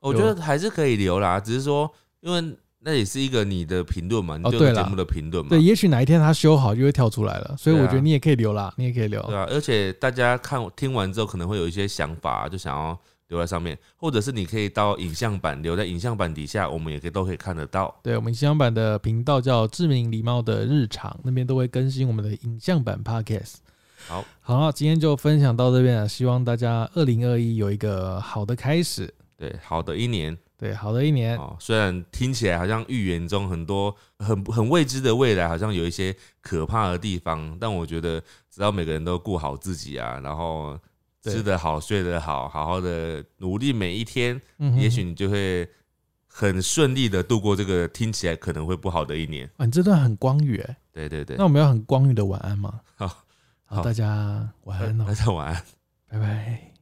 我觉得还是可以留啦，只是说因为那也是一个你的评论嘛，你哦对节目的评论嘛。对，也许哪一天他修好就会跳出来了，所以我觉得你也可以留啦，你也可以留。对啊，而且大家看听完之后可能会有一些想法，就想要留在上面，或者是你可以到影像版留在影像版底下，我们也可以都可以看得到。对我们影像版的频道叫“志明狸猫的日常”，那边都会更新我们的影像版 podcast。好，好，今天就分享到这边了，希望大家二零二一有一个好的开始，对，好的一年对，好的一年。哦，虽然听起来好像预言中很多很很未知的未来，好像有一些可怕的地方，但我觉得只要每个人都顾好自己啊，然后对吃得好、睡得好，好好的努力每一天，嗯也许你就会很顺利的度过这个听起来可能会不好的一年。啊，你这段很光语哎，对对对那，我们要很光语的晚安吗？好，好，好大家晚安哦大，家晚安。拜拜。